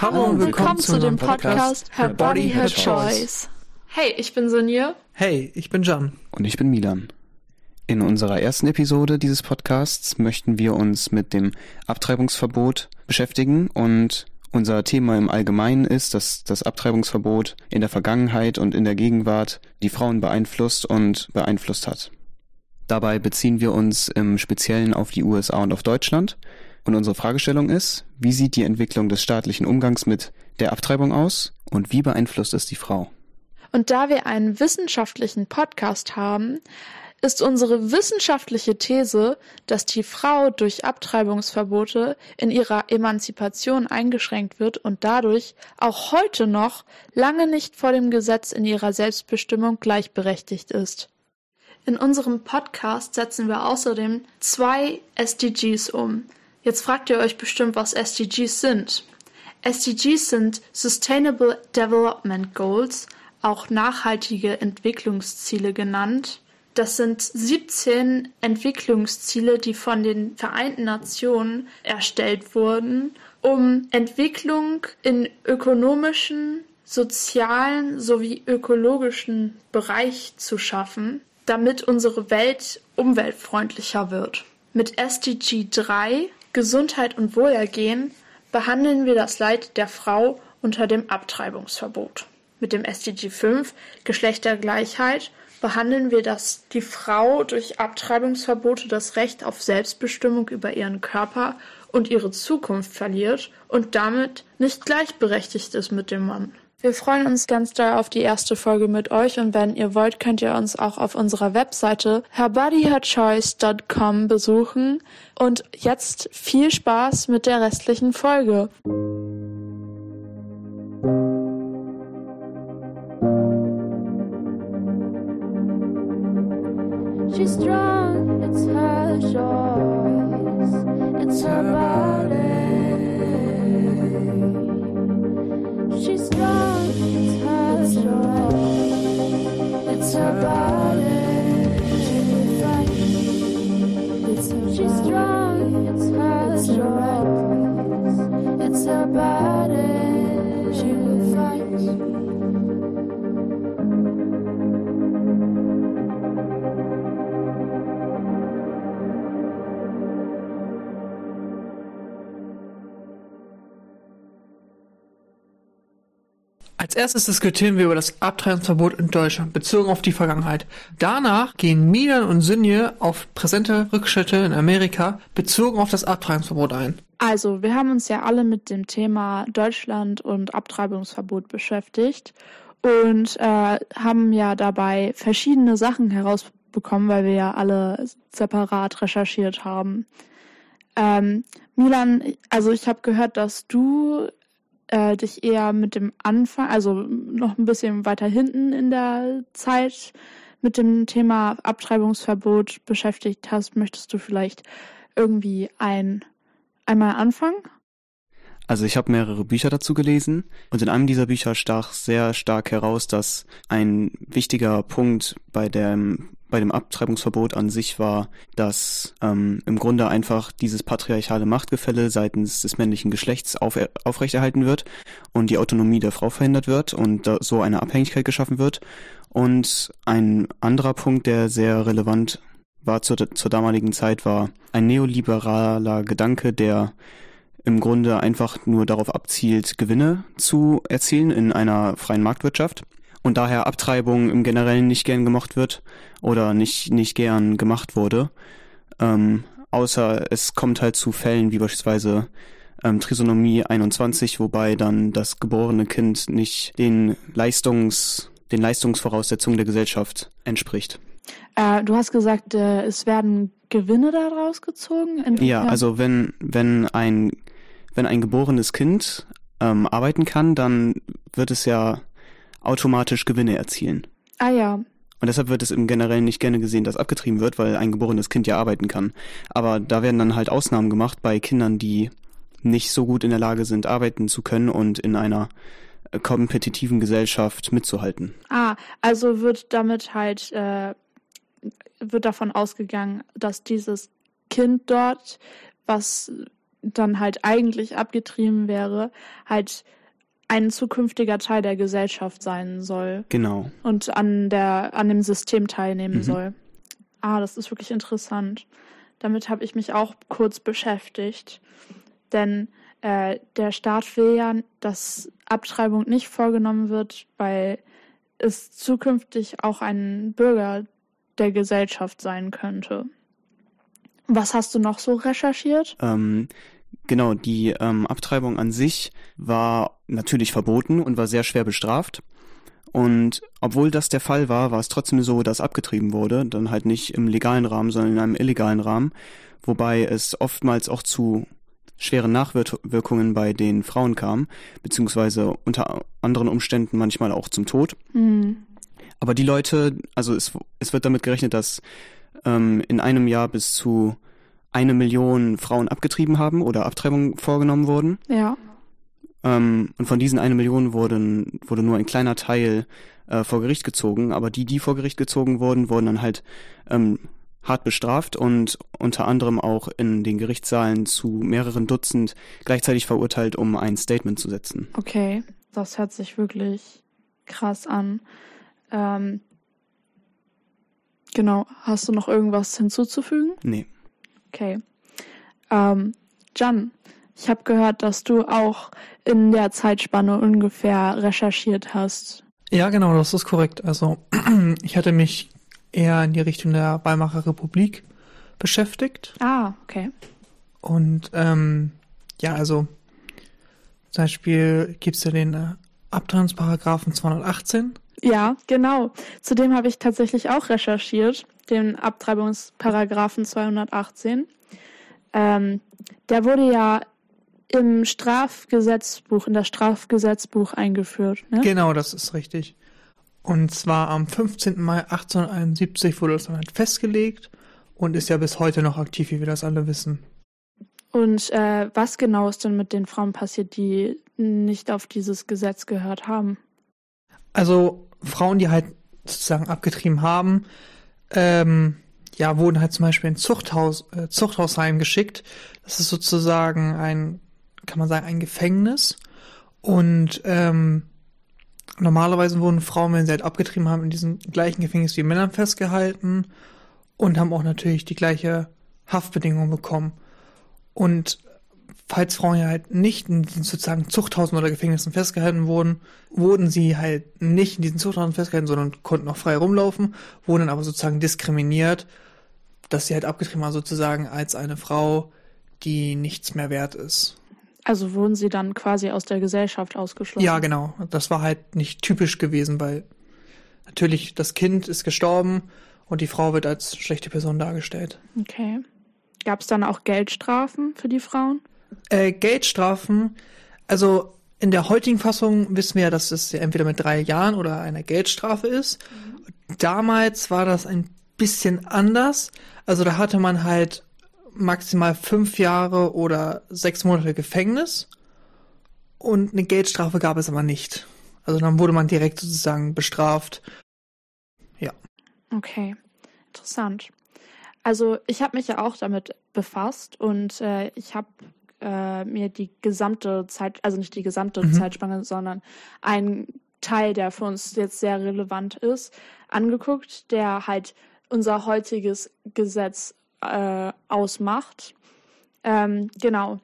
Hallo und willkommen zu dem Podcast Her Body, Her Choice. Hey, ich bin Sonja. Hey, ich bin Jan. Und ich bin Milan. In unserer ersten Episode dieses Podcasts möchten wir uns mit dem Abtreibungsverbot beschäftigen und unser Thema im Allgemeinen ist, dass das Abtreibungsverbot in der Vergangenheit und in der Gegenwart die Frauen beeinflusst und beeinflusst hat. Dabei beziehen wir uns im Speziellen auf die USA und auf Deutschland. Und unsere Fragestellung ist, wie sieht die Entwicklung des staatlichen Umgangs mit der Abtreibung aus und wie beeinflusst es die Frau? Und da wir einen wissenschaftlichen Podcast haben, ist unsere wissenschaftliche These, dass die Frau durch Abtreibungsverbote in ihrer Emanzipation eingeschränkt wird und dadurch auch heute noch lange nicht vor dem Gesetz in ihrer Selbstbestimmung gleichberechtigt ist. In unserem Podcast setzen wir außerdem zwei SDGs um. Jetzt fragt ihr euch bestimmt, was SDGs sind. SDGs sind Sustainable Development Goals, auch nachhaltige Entwicklungsziele genannt. Das sind 17 Entwicklungsziele, die von den Vereinten Nationen erstellt wurden, um Entwicklung in ökonomischen, sozialen sowie ökologischen Bereich zu schaffen, damit unsere Welt umweltfreundlicher wird. Mit SDG 3 Gesundheit und Wohlergehen behandeln wir das Leid der Frau unter dem Abtreibungsverbot. Mit dem SDG 5 Geschlechtergleichheit behandeln wir, dass die Frau durch Abtreibungsverbote das Recht auf Selbstbestimmung über ihren Körper und ihre Zukunft verliert und damit nicht gleichberechtigt ist mit dem Mann. Wir freuen uns ganz doll auf die erste Folge mit euch und wenn ihr wollt, könnt ihr uns auch auf unserer Webseite herbodyherchoice.com besuchen und jetzt viel Spaß mit der restlichen Folge. She's strong, it's her choice, it's her body. She's strong, choice, Als erstes diskutieren wir über das Abtreibungsverbot in Deutschland, bezogen auf die Vergangenheit. Danach gehen Milan und Sinje auf präsente Rückschritte in Amerika, bezogen auf das Abtreibungsverbot ein. Also, wir haben uns ja alle mit dem Thema Deutschland und Abtreibungsverbot beschäftigt und äh, haben ja dabei verschiedene Sachen herausbekommen, weil wir ja alle separat recherchiert haben. Ähm, Milan, also ich habe gehört, dass du äh, dich eher mit dem Anfang, also noch ein bisschen weiter hinten in der Zeit mit dem Thema Abtreibungsverbot beschäftigt hast. Möchtest du vielleicht irgendwie ein einmal anfangen? Also ich habe mehrere Bücher dazu gelesen und in einem dieser Bücher stach sehr stark heraus, dass ein wichtiger Punkt bei dem bei dem Abtreibungsverbot an sich war, dass ähm, im Grunde einfach dieses patriarchale Machtgefälle seitens des männlichen Geschlechts auf, aufrechterhalten wird und die Autonomie der Frau verhindert wird und so eine Abhängigkeit geschaffen wird. Und ein anderer Punkt, der sehr relevant war zur, zur damaligen Zeit, war ein neoliberaler Gedanke, der im Grunde einfach nur darauf abzielt, Gewinne zu erzielen in einer freien Marktwirtschaft und daher Abtreibung im Generellen nicht gern gemocht wird oder nicht, nicht gern gemacht wurde. Ähm, außer es kommt halt zu Fällen wie beispielsweise ähm, Trisonomie 21, wobei dann das geborene Kind nicht den Leistungs, den Leistungsvoraussetzungen der Gesellschaft entspricht. Äh, du hast gesagt, äh, es werden Gewinne daraus gezogen? In, ja, ja, also wenn, wenn ein, wenn ein geborenes Kind ähm, arbeiten kann, dann wird es ja automatisch Gewinne erzielen. Ah ja. Und deshalb wird es im Generellen nicht gerne gesehen, dass abgetrieben wird, weil ein geborenes Kind ja arbeiten kann. Aber da werden dann halt Ausnahmen gemacht bei Kindern, die nicht so gut in der Lage sind, arbeiten zu können und in einer äh, kompetitiven Gesellschaft mitzuhalten. Ah, also wird damit halt äh, wird davon ausgegangen, dass dieses Kind dort, was dann halt eigentlich abgetrieben wäre, halt ein zukünftiger Teil der Gesellschaft sein soll Genau. und an der an dem System teilnehmen Mhm. soll. Ah, das ist wirklich interessant. Damit habe ich mich auch kurz beschäftigt, denn äh, der Staat will ja, dass Abtreibung nicht vorgenommen wird, weil es zukünftig auch ein Bürger der Gesellschaft sein könnte. Was hast du noch so recherchiert? Ähm, genau, die ähm, Abtreibung an sich war natürlich verboten und war sehr schwer bestraft. Und obwohl das der Fall war, war es trotzdem so, dass abgetrieben wurde, dann halt nicht im legalen Rahmen, sondern in einem illegalen Rahmen, wobei es oftmals auch zu schweren Nachwirkungen bei den Frauen kam, beziehungsweise unter anderen Umständen manchmal auch zum Tod. Hm. Aber die Leute, also es, es wird damit gerechnet, dass ähm, in einem Jahr bis zu eine Million Frauen abgetrieben haben oder Abtreibungen vorgenommen wurden. Ja. Ähm, und von diesen eine Million wurden, wurde nur ein kleiner Teil äh, vor Gericht gezogen, aber die, die vor Gericht gezogen wurden, wurden dann halt ähm, hart bestraft und unter anderem auch in den Gerichtssaalen zu mehreren Dutzend gleichzeitig verurteilt, um ein Statement zu setzen. Okay, das hört sich wirklich krass an. Ähm, genau, hast du noch irgendwas hinzuzufügen? Nee. Okay. Ähm, Jan, ich habe gehört, dass du auch in der Zeitspanne ungefähr recherchiert hast. Ja, genau, das ist korrekt. Also ich hatte mich eher in die Richtung der Weimarer Republik beschäftigt. Ah, okay. Und ähm, ja, also zum Beispiel gibt's ja den äh, Abtreibungsparagraphen 218. Ja, genau. Zudem habe ich tatsächlich auch recherchiert, den Abtreibungsparagraphen 218. Ähm, der wurde ja im Strafgesetzbuch, in das Strafgesetzbuch eingeführt. Ne? Genau, das ist richtig. Und zwar am 15. Mai 1871 wurde das dann halt festgelegt und ist ja bis heute noch aktiv, wie wir das alle wissen. Und äh, was genau ist denn mit den Frauen passiert, die nicht auf dieses Gesetz gehört haben? Also Frauen, die halt sozusagen abgetrieben haben, ähm, ja, wurden halt zum Beispiel in Zuchthaus, äh, Zuchthausheim geschickt. Das ist sozusagen ein, kann man sagen, ein Gefängnis. Und ähm, normalerweise wurden Frauen, wenn sie halt abgetrieben haben, in diesem gleichen Gefängnis wie Männern festgehalten und haben auch natürlich die gleiche Haftbedingung bekommen. Und falls Frauen ja halt nicht in diesen sozusagen Zuchthausen oder Gefängnissen festgehalten wurden, wurden sie halt nicht in diesen Zuchthausen festgehalten, sondern konnten auch frei rumlaufen, wurden dann aber sozusagen diskriminiert, dass sie halt abgetrieben waren sozusagen als eine Frau, die nichts mehr wert ist. Also wurden sie dann quasi aus der Gesellschaft ausgeschlossen? Ja, genau. Das war halt nicht typisch gewesen, weil natürlich das Kind ist gestorben und die Frau wird als schlechte Person dargestellt. Okay. Gab es dann auch Geldstrafen für die Frauen? Äh, Geldstrafen, also in der heutigen Fassung wissen wir ja, dass es ja entweder mit drei Jahren oder einer Geldstrafe ist. Damals war das ein bisschen anders. Also da hatte man halt maximal fünf Jahre oder sechs Monate Gefängnis und eine Geldstrafe gab es aber nicht. Also dann wurde man direkt sozusagen bestraft. Okay, interessant. Also ich habe mich ja auch damit befasst und äh, ich habe äh, mir die gesamte Zeit, also nicht die gesamte Mhm. Zeitspanne, sondern einen Teil, der für uns jetzt sehr relevant ist, angeguckt, der halt unser heutiges Gesetz äh, ausmacht. Ähm, genau.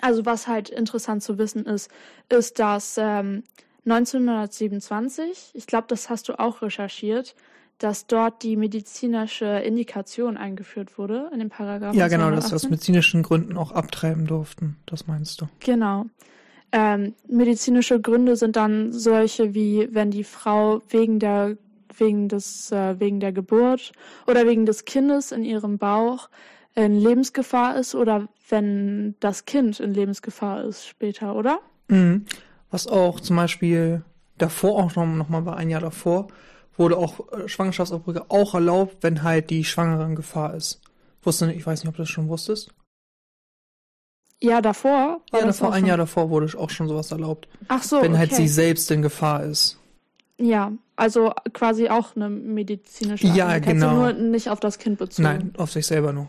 Also was halt interessant zu wissen ist, ist, dass ähm, 1927, ich glaube, das hast du auch recherchiert, dass dort die medizinische Indikation eingeführt wurde in dem Paragraphen. Ja, genau, dass wir aus 218. medizinischen Gründen auch abtreiben durften. Das meinst du? Genau. Ähm, medizinische Gründe sind dann solche wie, wenn die Frau wegen der wegen des äh, wegen der Geburt oder wegen des Kindes in ihrem Bauch in Lebensgefahr ist oder wenn das Kind in Lebensgefahr ist später, oder? Mhm. Was auch zum Beispiel davor auch noch, noch mal war, ein Jahr davor, wurde auch äh, Schwangerschaftsabbrüche auch erlaubt, wenn halt die Schwangere in Gefahr ist. Wusste nicht, ich weiß nicht, ob du das schon wusstest. Ja, davor. Ja, davor, ein schon- Jahr davor wurde auch schon sowas erlaubt. Ach so, wenn halt okay. sie selbst in Gefahr ist. Ja, also quasi auch eine medizinische Ja, genau. nur nicht auf das Kind bezogen. Nein, auf sich selber nur.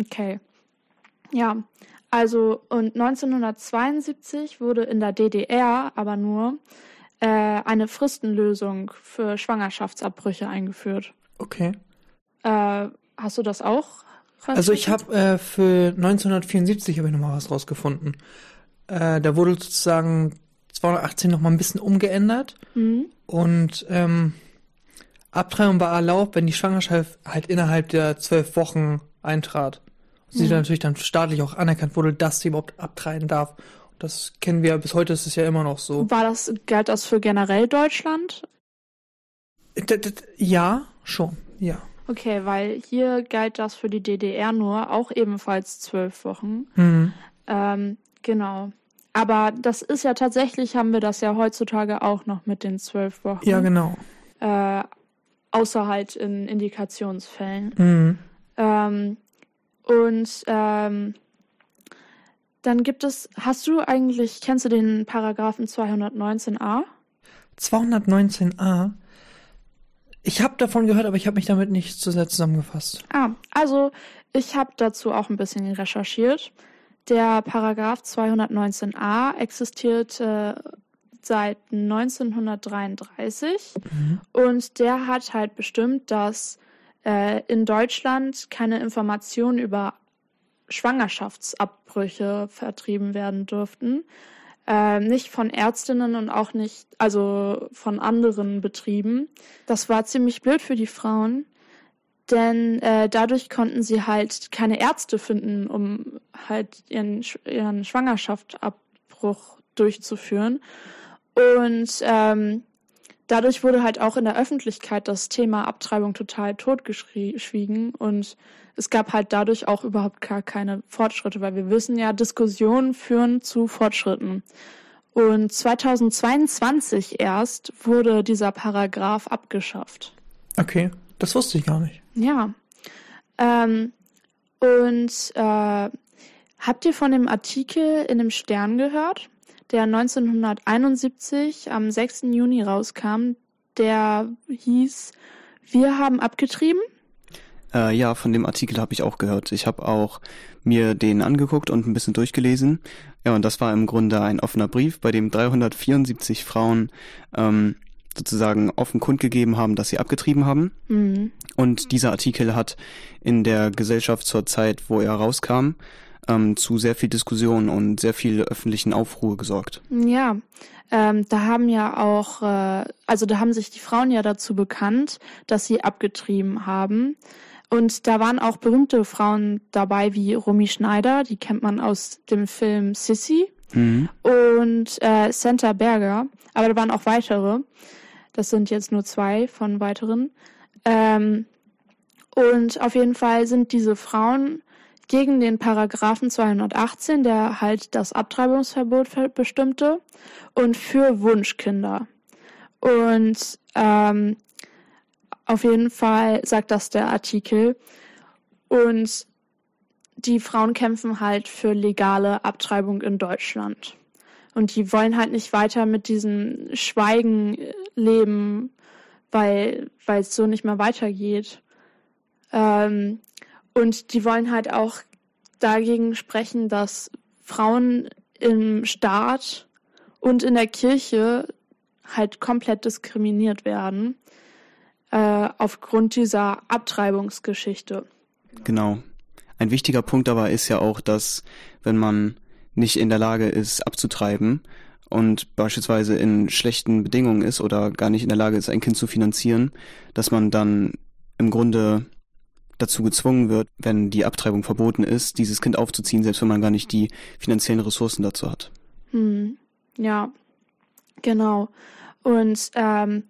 Okay. Ja, Also, und 1972 wurde in der DDR aber nur äh, eine Fristenlösung für Schwangerschaftsabbrüche eingeführt. Okay. Äh, hast du das auch? Also ich habe äh, für 1974 habe ich noch mal was rausgefunden. Äh, da wurde sozusagen 218 noch mal ein bisschen umgeändert Mhm. und ähm, Abtreibung war erlaubt, wenn die Schwangerschaft halt innerhalb der zwölf Wochen eintrat. Und sie Mhm. dann natürlich dann staatlich auch anerkannt wurde, dass sie überhaupt abtreiben darf. Das kennen wir bis heute, ist es ja immer noch so. War das, galt das für generell Deutschland? D ja, schon, ja. Okay, weil hier galt das für die DDR nur, auch ebenfalls zwölf Wochen. Hm. Ähm, genau. Aber das ist ja tatsächlich, haben wir das ja heutzutage auch noch mit den zwölf Wochen. Ja, genau. Äh, außer halt in Indikationsfällen. Hm. Ähm, und ähm, dann gibt es, hast du eigentlich, kennst du den Paragraphen 219a? 219a. Ich habe davon gehört, aber ich habe mich damit nicht so sehr zusammengefasst. Ah, also ich habe dazu auch ein bisschen recherchiert. Der Paragraph 219a existiert äh, seit 1933 und der hat halt bestimmt, dass äh, in Deutschland keine Informationen über Schwangerschaftsabbrüche vertrieben werden dürften. Äh, nicht von Ärztinnen und auch nicht, also von anderen Betrieben. Das war ziemlich blöd für die Frauen, denn äh, dadurch konnten sie halt keine Ärzte finden, um halt ihren, ihren Schwangerschaftsabbruch durchzuführen. Und ähm, dadurch wurde halt auch in der Öffentlichkeit das Thema Abtreibung total totgeschwiegen und es gab halt dadurch auch überhaupt gar keine Fortschritte, weil wir wissen ja, Diskussionen führen zu Fortschritten. Und 2022 erst wurde dieser Paragraph abgeschafft. Okay, das wusste ich gar nicht. Ja. Ähm, und äh, habt ihr von dem Artikel in dem Stern gehört, der 1971 am 6. Juni rauskam, der hieß Wir haben abgetrieben? Äh, ja, von dem Artikel habe ich auch gehört. Ich habe auch mir den angeguckt und ein bisschen durchgelesen. Ja, und das war im Grunde ein offener Brief, bei dem 374 Frauen ähm, sozusagen offen kundgegeben haben, dass sie abgetrieben haben. Mhm. Und dieser Artikel hat in der Gesellschaft zur Zeit, wo er rauskam, ähm, zu sehr viel Diskussion und sehr viel öffentlichen Aufruhr gesorgt. Ja, ähm, da haben ja auch, äh, also da haben sich die Frauen ja dazu bekannt, dass sie abgetrieben haben. Und da waren auch berühmte Frauen dabei wie Romy Schneider, die kennt man aus dem Film Sissy, Mhm. und äh, Santa Berger, aber da waren auch weitere. Das sind jetzt nur zwei von weiteren. Ähm, und auf jeden Fall sind diese Frauen gegen den Paragraphen 218, der halt das Abtreibungsverbot ver- bestimmte, und für Wunschkinder. Und ähm, auf jeden Fall sagt das der Artikel. Und die Frauen kämpfen halt für legale Abtreibung in Deutschland. Und die wollen halt nicht weiter mit diesem Schweigen äh, leben, weil weil es so nicht mehr weitergeht. Ähm, und die wollen halt auch dagegen sprechen, dass Frauen im Staat und in der Kirche halt komplett diskriminiert werden äh, aufgrund dieser Abtreibungsgeschichte. Genau. Ein wichtiger Punkt aber ist ja auch, dass wenn man nicht in der Lage ist, abzutreiben und beispielsweise in schlechten Bedingungen ist oder gar nicht in der Lage ist, ein Kind zu finanzieren, dass man dann im Grunde dazu gezwungen wird, wenn die Abtreibung verboten ist, dieses Kind aufzuziehen, selbst wenn man gar nicht die finanziellen Ressourcen dazu hat. Hm, ja, genau. Und ähm,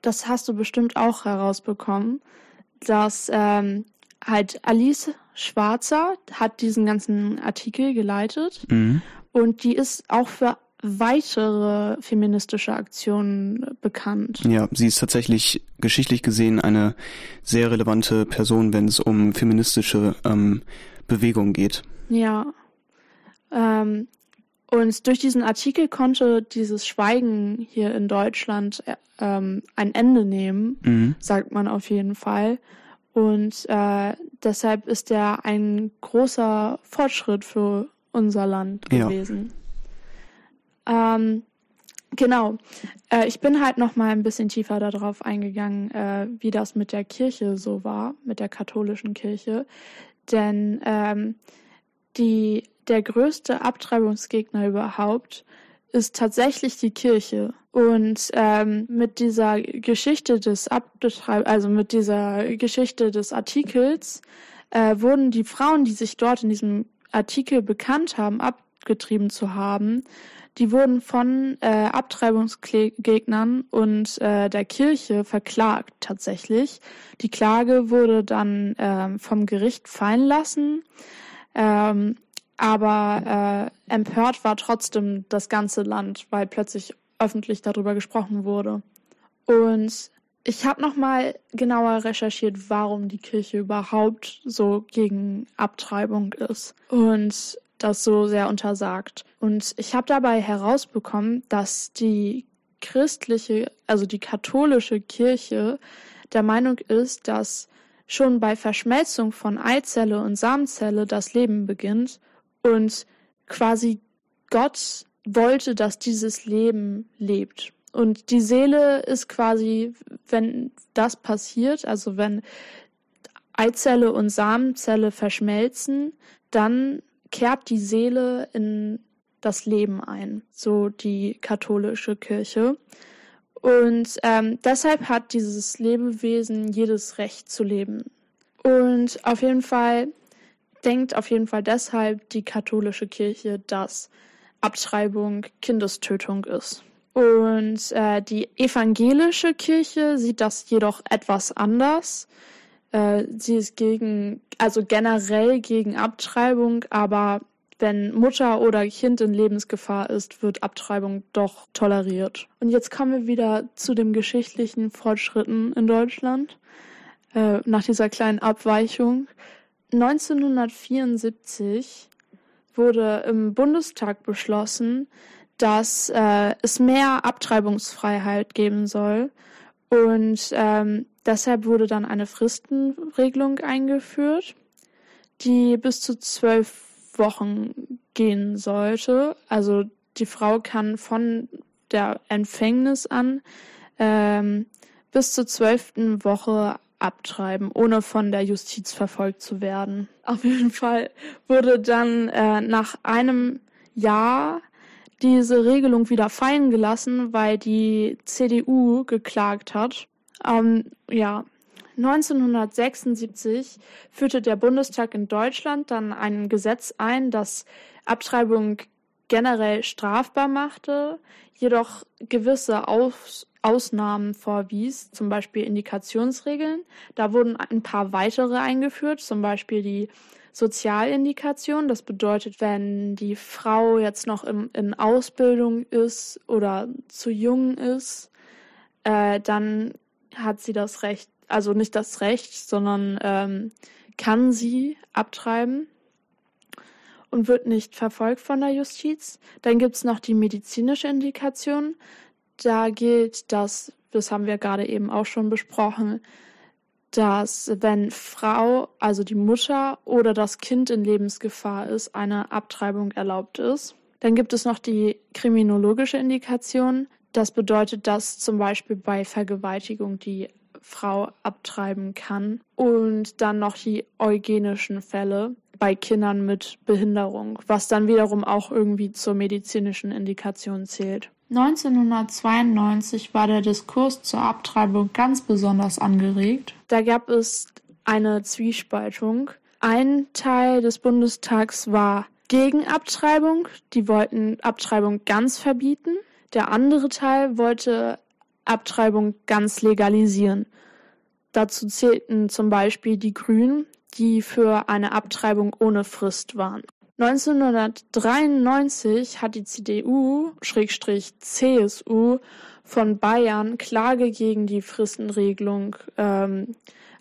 das hast du bestimmt auch herausbekommen, dass ähm, halt Alice Schwarzer hat diesen ganzen Artikel geleitet Mhm. und die ist auch für weitere feministische Aktionen bekannt. Ja, sie ist tatsächlich geschichtlich gesehen eine sehr relevante Person, wenn es um feministische ähm, Bewegungen geht. Ja. Ähm, und durch diesen Artikel konnte dieses Schweigen hier in Deutschland äh, ähm, ein Ende nehmen, Mhm. sagt man auf jeden Fall. Und äh, deshalb ist er ein großer Fortschritt für unser Land Ja. Ähm, genau. Äh, ich bin halt noch mal ein bisschen tiefer darauf eingegangen, äh, wie das mit der Kirche so war, mit der katholischen Kirche. Denn ähm, die, der größte Abtreibungsgegner überhaupt ist tatsächlich die Kirche. Und ähm, mit dieser Geschichte des Abtreib also mit dieser Geschichte des Artikels äh, wurden die Frauen, die sich dort in diesem Artikel bekannt haben, abgetrieben zu haben, die wurden von äh, Abtreibungsgegnern und äh, der Kirche verklagt tatsächlich. Die Klage wurde dann ähm, vom Gericht fallen lassen. Ähm, aber äh, empört war trotzdem das ganze Land, weil plötzlich öffentlich darüber gesprochen wurde. Und ich habe noch mal genauer recherchiert, warum die Kirche überhaupt so gegen Abtreibung ist und das so sehr untersagt. Und ich habe dabei herausbekommen, dass die christliche, also die katholische Kirche der Meinung ist, dass schon bei Verschmelzung von Eizelle und Samenzelle das Leben beginnt und quasi Gott wollte, dass dieses Leben lebt. Und die Seele ist quasi, wenn das passiert, also wenn Eizelle und Samenzelle verschmelzen, dann kehrt die Seele in das Leben ein, so die katholische Kirche. Und ähm, deshalb hat dieses Lebewesen jedes Recht zu leben. Und auf jeden Fall denkt auf jeden Fall deshalb die katholische Kirche, dass Abtreibung Kindestötung ist. Und äh, die evangelische Kirche sieht das jedoch etwas anders. Äh, sie ist gegen, also generell gegen Abtreibung, aber wenn Mutter oder Kind in Lebensgefahr ist, wird Abtreibung doch toleriert. Und jetzt kommen wir wieder zu den geschichtlichen Fortschritten in Deutschland. Äh, nach dieser kleinen Abweichung. 1974 wurde im Bundestag beschlossen, dass äh, es mehr Abtreibungsfreiheit geben soll. Und ähm, deshalb wurde dann eine Fristenregelung eingeführt, die bis zu zwölf Wochen gehen sollte. Also die Frau kann von der Empfängnis an ähm, bis zur zwölften Woche abtreiben, ohne von der Justiz verfolgt zu werden. Auf jeden Fall wurde dann äh, nach einem Jahr diese Regelung wieder fallen gelassen, weil die CDU geklagt hat. Ähm, ja, 1976 führte der Bundestag in Deutschland dann ein Gesetz ein, das Abtreibung generell strafbar machte, jedoch gewisse Aus Ausnahmen vorwies, zum Beispiel Indikationsregeln. Da wurden ein paar weitere eingeführt, zum Beispiel die Sozialindikation. Das bedeutet, wenn die Frau jetzt noch im, in Ausbildung ist oder zu jung ist, äh, dann hat sie das Recht, also nicht das Recht, sondern ähm, kann sie abtreiben und wird nicht verfolgt von der Justiz. Dann gibt's noch die medizinische Indikation. Da gilt das, das haben wir gerade eben auch schon besprochen, dass wenn Frau, also die Mutter oder das Kind in Lebensgefahr ist, eine Abtreibung erlaubt ist. Dann gibt es noch die kriminologische Indikation. Das bedeutet, dass zum Beispiel bei Vergewaltigung die Frau abtreiben kann. Und dann noch die eugenischen Fälle bei Kindern mit Behinderung, was dann wiederum auch irgendwie zur medizinischen Indikation zählt. 1992 war der Diskurs zur Abtreibung ganz besonders angeregt. Da gab es eine Zwiespaltung. Ein Teil des Bundestags war gegen Abtreibung, die wollten Abtreibung ganz verbieten. Der andere Teil wollte Abtreibung ganz legalisieren. Dazu zählten zum Beispiel die Grünen, die für eine Abtreibung ohne Frist waren. 1993 hat die CDU-CSU von Bayern Klage gegen die Fristenregelung ähm,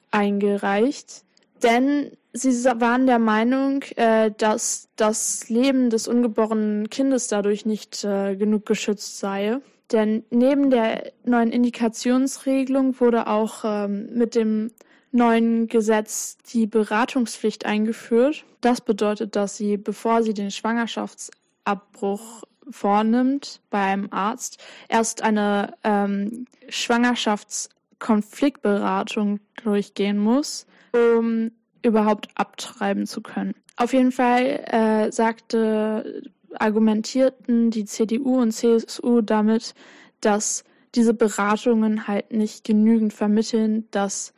eingereicht, denn sie waren der Meinung, äh, dass das Leben des ungeborenen Kindes dadurch nicht äh, genug geschützt sei. Denn neben der neuen Indikationsregelung wurde auch ähm, mit dem neuen Gesetz die Beratungspflicht eingeführt. Das bedeutet, dass sie, bevor sie den Schwangerschaftsabbruch vornimmt bei einem Arzt, erst eine ähm, Schwangerschaftskonfliktberatung durchgehen muss, um überhaupt abtreiben zu können. Auf jeden Fall äh, sagte, argumentierten die CDU und CSU damit, dass diese Beratungen halt nicht genügend vermitteln, dass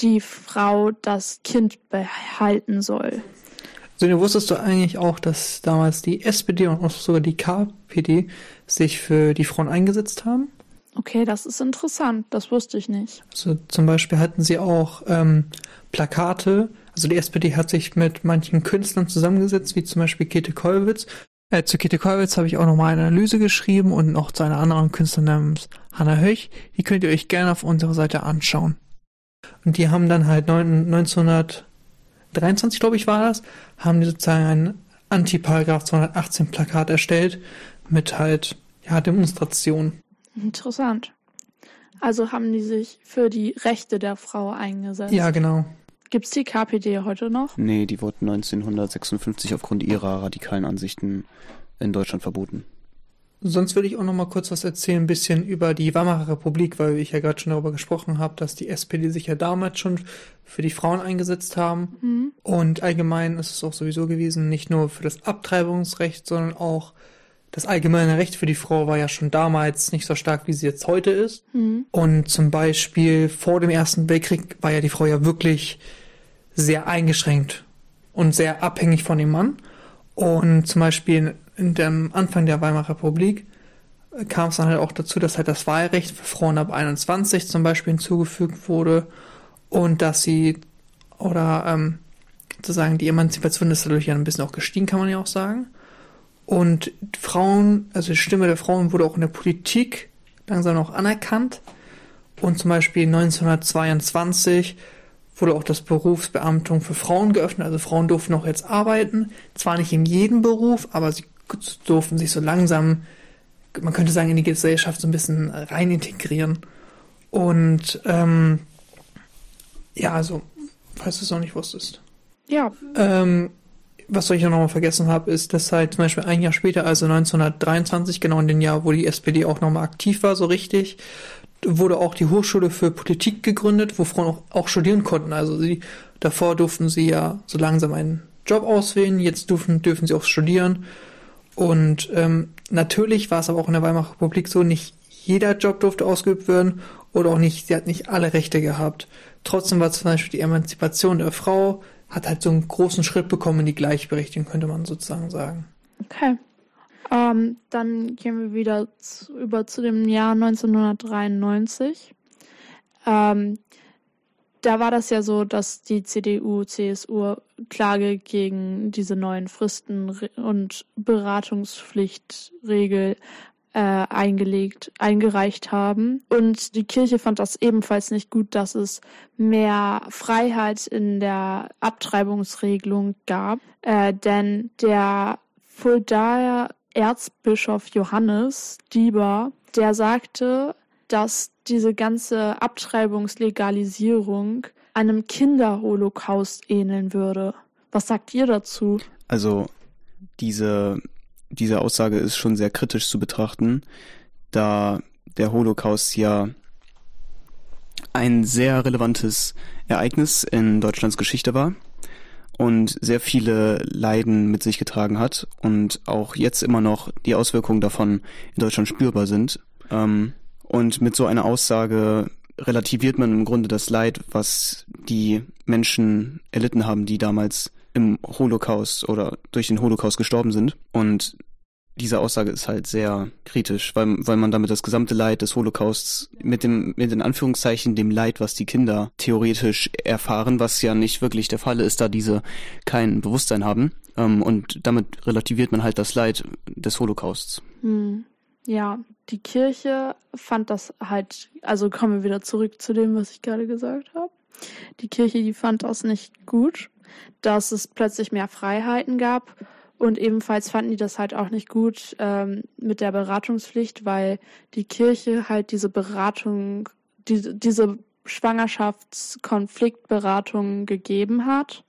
die Frau das Kind behalten soll. Sonja, wusstest du eigentlich auch, dass damals die SPD und auch sogar die KPD sich für die Frauen eingesetzt haben? Okay, das ist interessant. Das wusste ich nicht. Also zum Beispiel hatten sie auch ähm, Plakate. Also die SPD hat sich mit manchen Künstlern zusammengesetzt, wie zum Beispiel Käthe Kollwitz. Äh, zu Käthe Kollwitz habe ich auch nochmal eine Analyse geschrieben und noch zu einer anderen Künstlerin namens Hannah Höch. Die könnt ihr euch gerne auf unserer Seite anschauen. Und die haben dann halt 1923, glaube ich, war das, haben die sozusagen ein Anti-Paragraph 218 Plakat erstellt mit halt, ja, Demonstrationen. Interessant. Also haben die sich für die Rechte der Frau eingesetzt. Ja, genau. Gibt's die KPD heute noch? Nee, die wurde 1956 aufgrund ihrer radikalen Ansichten in Deutschland verboten. Sonst würde ich auch noch mal kurz was erzählen, ein bisschen über die Weimarer Republik, weil ich ja gerade schon darüber gesprochen habe, dass die SPD sich ja damals schon für die Frauen eingesetzt haben. Mhm. Und allgemein ist es auch sowieso gewesen, nicht nur für das Abtreibungsrecht, sondern auch das allgemeine Recht für die Frau war ja schon damals nicht so stark, wie sie jetzt heute ist. Mhm. Und zum Beispiel vor dem Ersten Weltkrieg war ja die Frau ja wirklich sehr eingeschränkt und sehr abhängig von dem Mann. Und zum Beispiel in dem Anfang der Weimarer Republik äh, kam es dann halt auch dazu, dass halt das Wahlrecht für Frauen ab 21 zum Beispiel hinzugefügt wurde und dass sie oder ähm, sozusagen die Emanzipation ist dadurch ja ein bisschen auch gestiegen, kann man ja auch sagen. Und Frauen, also die Stimme der Frauen wurde auch in der Politik langsam noch anerkannt. Und zum Beispiel 1922 wurde auch das Berufsbeamtung für Frauen geöffnet. Also Frauen durften auch jetzt arbeiten. Zwar nicht in jedem Beruf, aber sie durften sich so langsam, man könnte sagen, in die Gesellschaft so ein bisschen rein integrieren. Und ähm, ja, also, falls du es noch nicht wusstest. Ja, Ähm, was ich noch mal vergessen habe, ist, dass halt zum Beispiel ein Jahr später, also 1923, genau in dem Jahr, wo die SPD auch nochmal aktiv war, so richtig, wurde auch die Hochschule für Politik gegründet, wo Frauen auch, auch studieren konnten. Also sie, davor durften sie ja so langsam einen Job auswählen, jetzt dürfen, dürfen sie auch studieren. Und ähm, natürlich war es aber auch in der Weimarer Republik so, nicht jeder Job durfte ausgeübt werden oder auch nicht, sie hat nicht alle Rechte gehabt. Trotzdem war zum Beispiel die Emanzipation der Frau, hat halt so einen großen Schritt bekommen in die Gleichberechtigung, könnte man sozusagen sagen. okay. Ähm, dann gehen wir wieder zu, über zu dem Jahr 1993. Ähm, da war das ja so, dass die CDU, CSU Klage gegen diese neuen Fristen und Beratungspflichtregel äh, eingelegt, eingereicht haben. Und die Kirche fand das ebenfalls nicht gut, dass es mehr Freiheit in der Abtreibungsregelung gab. Äh, denn der Fuldaer Erzbischof Johannes Dieber, der sagte, dass diese ganze Abtreibungslegalisierung einem Kinderholocaust ähneln würde. Was sagt ihr dazu? Also diese, diese Aussage ist schon sehr kritisch zu betrachten, da der Holocaust ja ein sehr relevantes Ereignis in Deutschlands Geschichte war und sehr viele Leiden mit sich getragen hat und auch jetzt immer noch die Auswirkungen davon in Deutschland spürbar sind. Ähm, und mit so einer Aussage relativiert man im Grunde das Leid, was die Menschen erlitten haben, die damals im Holocaust oder durch den Holocaust gestorben sind. Und diese Aussage ist halt sehr kritisch, weil, weil man damit das gesamte Leid des Holocausts mit dem, mit den Anführungszeichen dem Leid, was die Kinder theoretisch erfahren, was ja nicht wirklich der Fall ist, da diese kein Bewusstsein haben. Ähm, und damit relativiert man halt das Leid des Holocausts. Hm. Ja, die Kirche fand das halt, also kommen wir wieder zurück zu dem, was ich gerade gesagt habe. Die Kirche, die fand das nicht gut, dass es plötzlich mehr Freiheiten gab. Und ebenfalls fanden die das halt auch nicht gut ähm, mit der Beratungspflicht, weil die Kirche halt diese Beratung, diese, diese Schwangerschaftskonfliktberatungen gegeben hat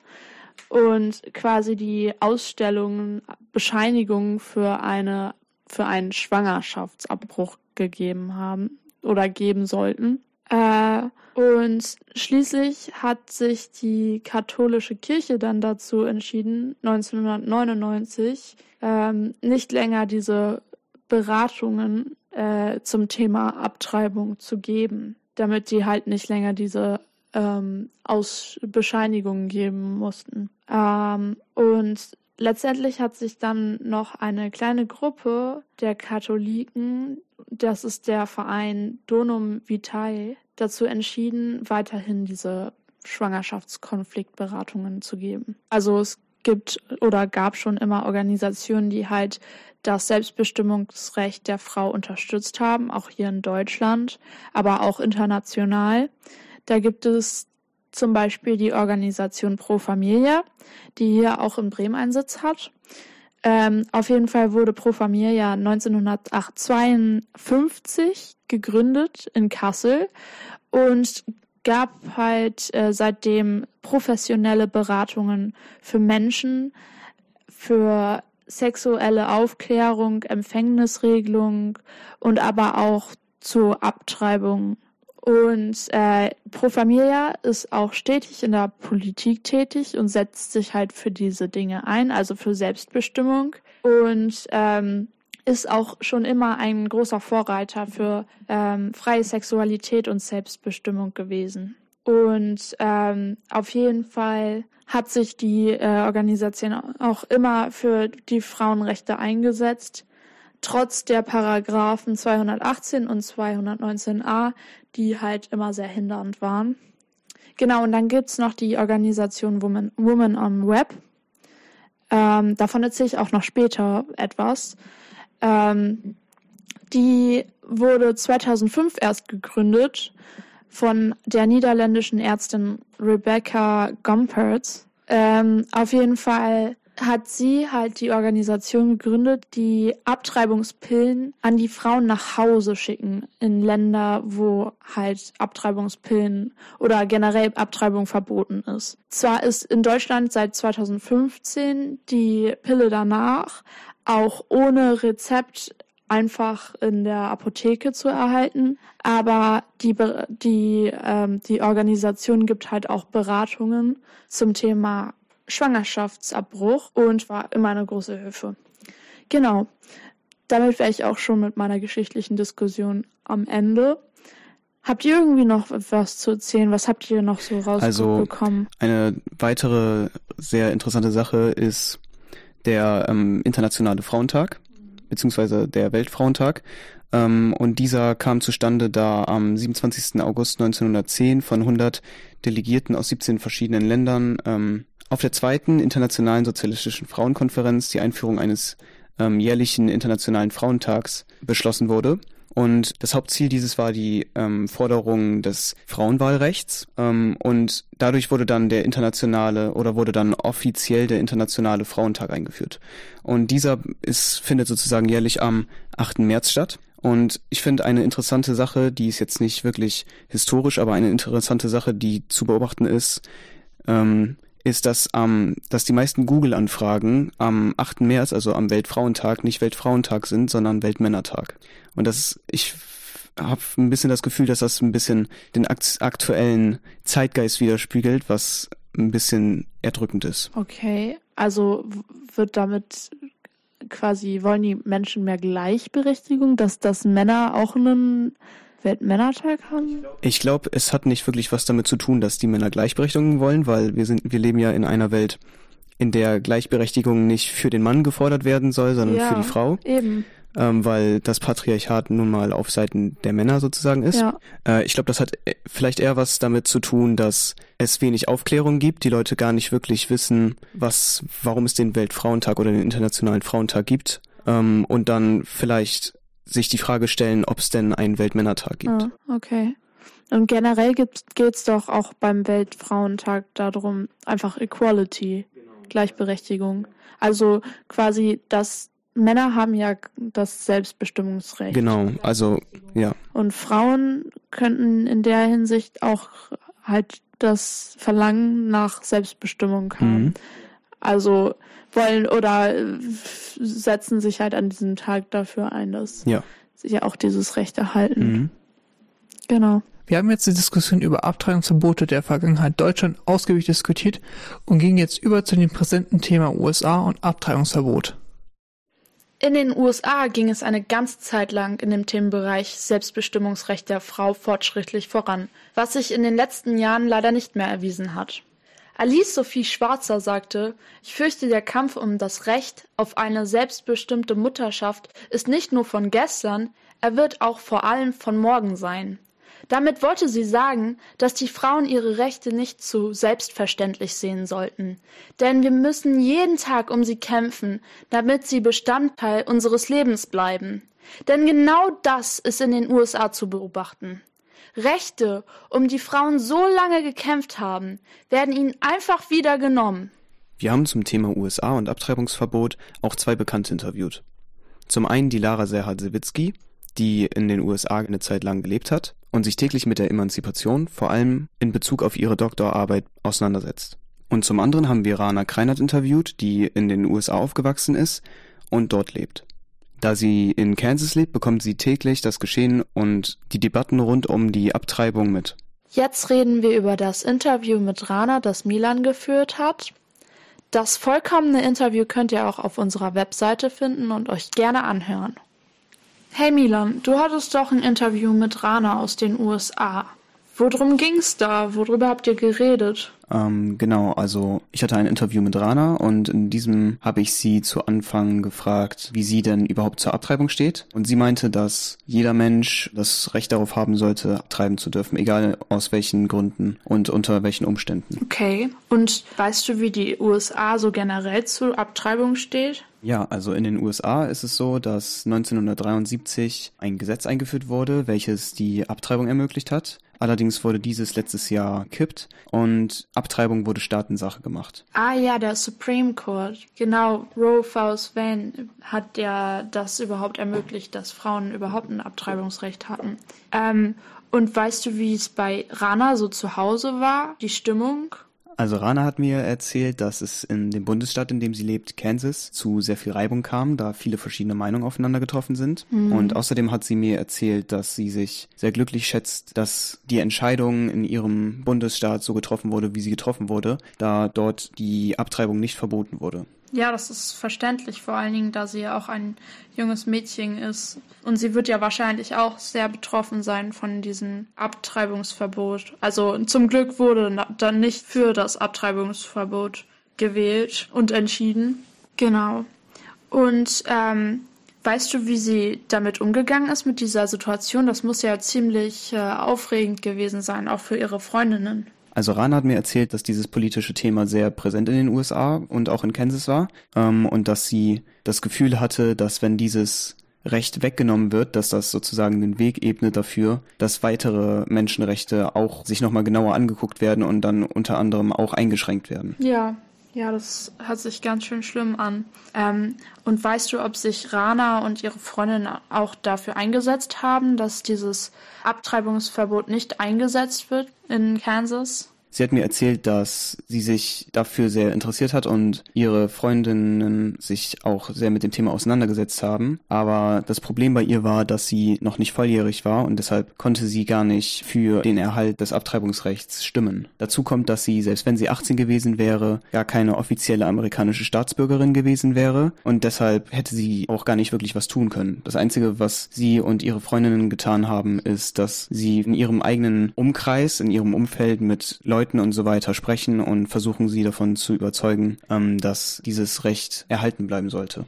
und quasi die Ausstellungen Bescheinigungen für eine für einen Schwangerschaftsabbruch gegeben haben oder geben sollten. Äh, und schließlich hat sich die katholische Kirche dann dazu entschieden, 1999 ähm, nicht länger diese Beratungen äh, zum Thema Abtreibung zu geben, damit die halt nicht länger diese ähm, Aus Bescheinigungen geben mussten. Ähm, und letztendlich hat sich dann noch eine kleine Gruppe der Katholiken, das ist der Verein Donum Vitae, dazu entschieden, weiterhin diese Schwangerschaftskonfliktberatungen zu geben. Also es gibt oder gab schon immer Organisationen, die halt das Selbstbestimmungsrecht der Frau unterstützt haben, auch hier in Deutschland, aber auch international. Da gibt es zum Beispiel die Organisation Pro Familia, die hier auch in Bremen einen Sitz hat. Ähm, auf jeden Fall wurde Pro Familia 1952 gegründet in Kassel und gab halt äh, seitdem professionelle Beratungen für Menschen, für sexuelle Aufklärung, Empfängnisregelung und aber auch zur Abtreibung. Und äh, Pro Familia ist auch stetig in der Politik tätig und setzt sich halt für diese Dinge ein, also für Selbstbestimmung. Und ähm, ist auch schon immer ein großer Vorreiter für ähm, freie Sexualität und Selbstbestimmung gewesen. Und ähm, auf jeden Fall hat sich die äh, Organisation auch immer für die Frauenrechte eingesetzt, trotz der Paragraphen 218 und 219a, die halt immer sehr hindernd waren. Genau, und dann gibt's noch die Organisation Women, Women on Web. Ähm, davon erzähle ich auch noch später etwas. Ähm, die wurde 2005 erst gegründet von der niederländischen Ärztin Rebecca Gompertz. Ähm, auf jeden Fall hat sie halt die Organisation gegründet, die Abtreibungspillen an die Frauen nach Hause schicken in Länder, wo halt Abtreibungspillen oder generell Abtreibung verboten ist. Zwar ist in Deutschland seit 2015 die Pille danach auch ohne Rezept einfach in der Apotheke zu erhalten. Aber die, die, ähm, die Organisation gibt halt auch Beratungen zum Thema Schwangerschaftsabbruch und war immer eine große Hilfe. Genau. Damit wäre ich auch schon mit meiner geschichtlichen Diskussion am Ende. Habt ihr irgendwie noch was zu erzählen? Was habt ihr noch so rausbekommen? Also eine weitere sehr interessante Sache ist der ähm, Internationale Frauentag, beziehungsweise der Weltfrauentag. Ähm, und dieser kam zustande, da am 27. August 1910 von 100 Delegierten aus 17 verschiedenen Ländern ähm, auf der zweiten Internationalen Sozialistischen Frauenkonferenz die Einführung eines ähm, jährlichen Internationalen Frauentags beschlossen wurde. Und das Hauptziel dieses war die ähm, Forderung des Frauenwahlrechts. Ähm, und dadurch wurde dann der internationale oder wurde dann offiziell der internationale Frauentag eingeführt. Und dieser ist, findet sozusagen jährlich am 8. März statt. Und ich finde eine interessante Sache, die ist jetzt nicht wirklich historisch, aber eine interessante Sache, die zu beobachten ist, ähm, ist, dass, ähm, dass die meisten Google-Anfragen am 8. März, also am Weltfrauentag, nicht Weltfrauentag sind, sondern Weltmännertag. Und das, ich habe ein bisschen das Gefühl, dass das ein bisschen den aktuellen Zeitgeist widerspiegelt, was ein bisschen erdrückend ist. Okay, also wird damit quasi, wollen die Menschen mehr Gleichberechtigung, dass, dass Männer auch einen Weltmännertag haben? Ich glaube, es hat nicht wirklich was damit zu tun, dass die Männer Gleichberechtigung wollen, weil wir sind, wir leben ja in einer Welt, in der Gleichberechtigung nicht für den Mann gefordert werden soll, sondern ja, für die Frau. Eben. Ähm, weil das Patriarchat nun mal auf Seiten der Männer sozusagen ist. Ja. Äh, ich glaube, das hat äh, vielleicht eher was damit zu tun, dass es wenig Aufklärung gibt, die Leute gar nicht wirklich wissen, was, warum es den Weltfrauentag oder den Internationalen Frauentag gibt. Ähm, und dann vielleicht sich die Frage stellen, ob es denn einen Weltmännertag gibt. Ah, okay. Und generell geht es doch auch beim Weltfrauentag darum, einfach Equality, Gleichberechtigung. Also quasi, dass Männer haben ja das Selbstbestimmungsrecht. Genau, also ja, Und Frauen könnten in der Hinsicht auch halt das Verlangen nach Selbstbestimmung haben. Mhm. Also wollen oder äh, setzen sich halt an diesem Tag dafür ein, dass ja. sie ja auch dieses Recht erhalten. Mhm. Genau. Wir haben jetzt die Diskussion über Abtreibungsverbote der Vergangenheit Deutschland ausgiebig diskutiert und gehen jetzt über zu dem präsenten Thema USA und Abtreibungsverbot. In den USA ging es eine ganze Zeit lang in dem Themenbereich Selbstbestimmungsrecht der Frau fortschrittlich voran, was sich in den letzten Jahren leider nicht mehr erwiesen hat. Alice Sophie Schwarzer sagte, ich fürchte, der Kampf um das Recht auf eine selbstbestimmte Mutterschaft ist nicht nur von gestern, er wird auch vor allem von morgen sein. Damit wollte sie sagen, dass die Frauen ihre Rechte nicht zu selbstverständlich sehen sollten. Denn wir müssen jeden Tag um sie kämpfen, damit sie Bestandteil unseres Lebens bleiben. Denn genau das ist in den USA zu beobachten. Rechte, um die Frauen so lange gekämpft haben, werden ihnen einfach wieder genommen. Wir haben zum Thema USA und Abtreibungsverbot auch zwei Bekannte interviewt. Zum einen die Lara Serhat-Sewitsky, die in den USA eine Zeit lang gelebt hat und sich täglich mit der Emanzipation, vor allem in Bezug auf ihre Doktorarbeit, auseinandersetzt. Und zum anderen haben wir Rana Kreinert interviewt, die in den USA aufgewachsen ist und dort lebt. Da sie in Kansas lebt, bekommt sie täglich das Geschehen und die Debatten rund um die Abtreibung mit. Jetzt reden wir über das Interview mit Rana, das Milan geführt hat. Das vollkommene Interview könnt ihr auch auf unserer Webseite finden und euch gerne anhören. Hey Milan, du hattest doch ein Interview mit Rana aus den USA. Worum ging's da? Worüber habt ihr geredet? Ähm, genau, also ich hatte ein Interview mit Rana und in diesem habe ich sie zu Anfang gefragt, wie sie denn überhaupt zur Abtreibung steht. Und sie meinte, dass jeder Mensch das Recht darauf haben sollte, abtreiben zu dürfen, egal aus welchen Gründen und unter welchen Umständen. Okay. Und weißt du, wie die USA so generell zur Abtreibung steht? Ja, also in den USA ist es so, dass 1973 ein Gesetz eingeführt wurde, welches die Abtreibung ermöglicht hat. Allerdings wurde dieses letztes Jahr kippt und Abtreibung wurde Staatensache gemacht. Ah ja, der Supreme Court. Genau, Roe vs. Wayne hat ja das überhaupt ermöglicht, dass Frauen überhaupt ein Abtreibungsrecht hatten. Ähm, und weißt du, wie es bei Rana so zu Hause war? Die Stimmung? Also Rana hat mir erzählt, dass es in dem Bundesstaat, in dem sie lebt, Kansas, zu sehr viel Reibung kam, da viele verschiedene Meinungen aufeinander getroffen sind. Und außerdem hat sie mir erzählt, dass sie sich sehr glücklich schätzt, dass die Entscheidung in ihrem Bundesstaat so getroffen wurde, wie sie getroffen wurde, da dort die Abtreibung nicht verboten wurde. Ja, das ist verständlich, vor allen Dingen, da sie ja auch ein junges Mädchen ist. Und sie wird ja wahrscheinlich auch sehr betroffen sein von diesem Abtreibungsverbot. Also zum Glück wurde dann nicht für das Abtreibungsverbot gewählt und entschieden. Genau. Und ähm, weißt du, wie sie damit umgegangen ist mit dieser Situation? Das muss ja ziemlich äh, aufregend gewesen sein, auch für ihre Freundinnen. Also Rana hat mir erzählt, dass dieses politische Thema sehr präsent in den USA und auch in Kansas war ähm, und dass sie das Gefühl hatte, dass wenn dieses Recht weggenommen wird, dass das sozusagen den Weg ebnet dafür, dass weitere Menschenrechte auch sich nochmal genauer angeguckt werden und dann unter anderem auch eingeschränkt werden. Ja, ja, das hört sich ganz schön schlimm an. Ähm, und weißt du, ob sich Rana und ihre Freundin auch dafür eingesetzt haben, dass dieses Abtreibungsverbot nicht eingesetzt wird in Kansas? Sie hat mir erzählt, dass sie sich dafür sehr interessiert hat und ihre Freundinnen sich auch sehr mit dem Thema auseinandergesetzt haben. Aber das Problem bei ihr war, dass sie noch nicht volljährig war und deshalb konnte sie gar nicht für den Erhalt des Abtreibungsrechts stimmen. Dazu kommt, dass sie, selbst wenn sie 18 gewesen wäre, gar keine offizielle amerikanische Staatsbürgerin gewesen wäre und deshalb hätte sie auch gar nicht wirklich was tun können. Das Einzige, was sie und ihre Freundinnen getan haben, ist, dass sie in ihrem eigenen Umkreis, in ihrem Umfeld mit Leuten und so weiter sprechen und versuchen sie davon zu überzeugen, ähm, dass dieses Recht erhalten bleiben sollte.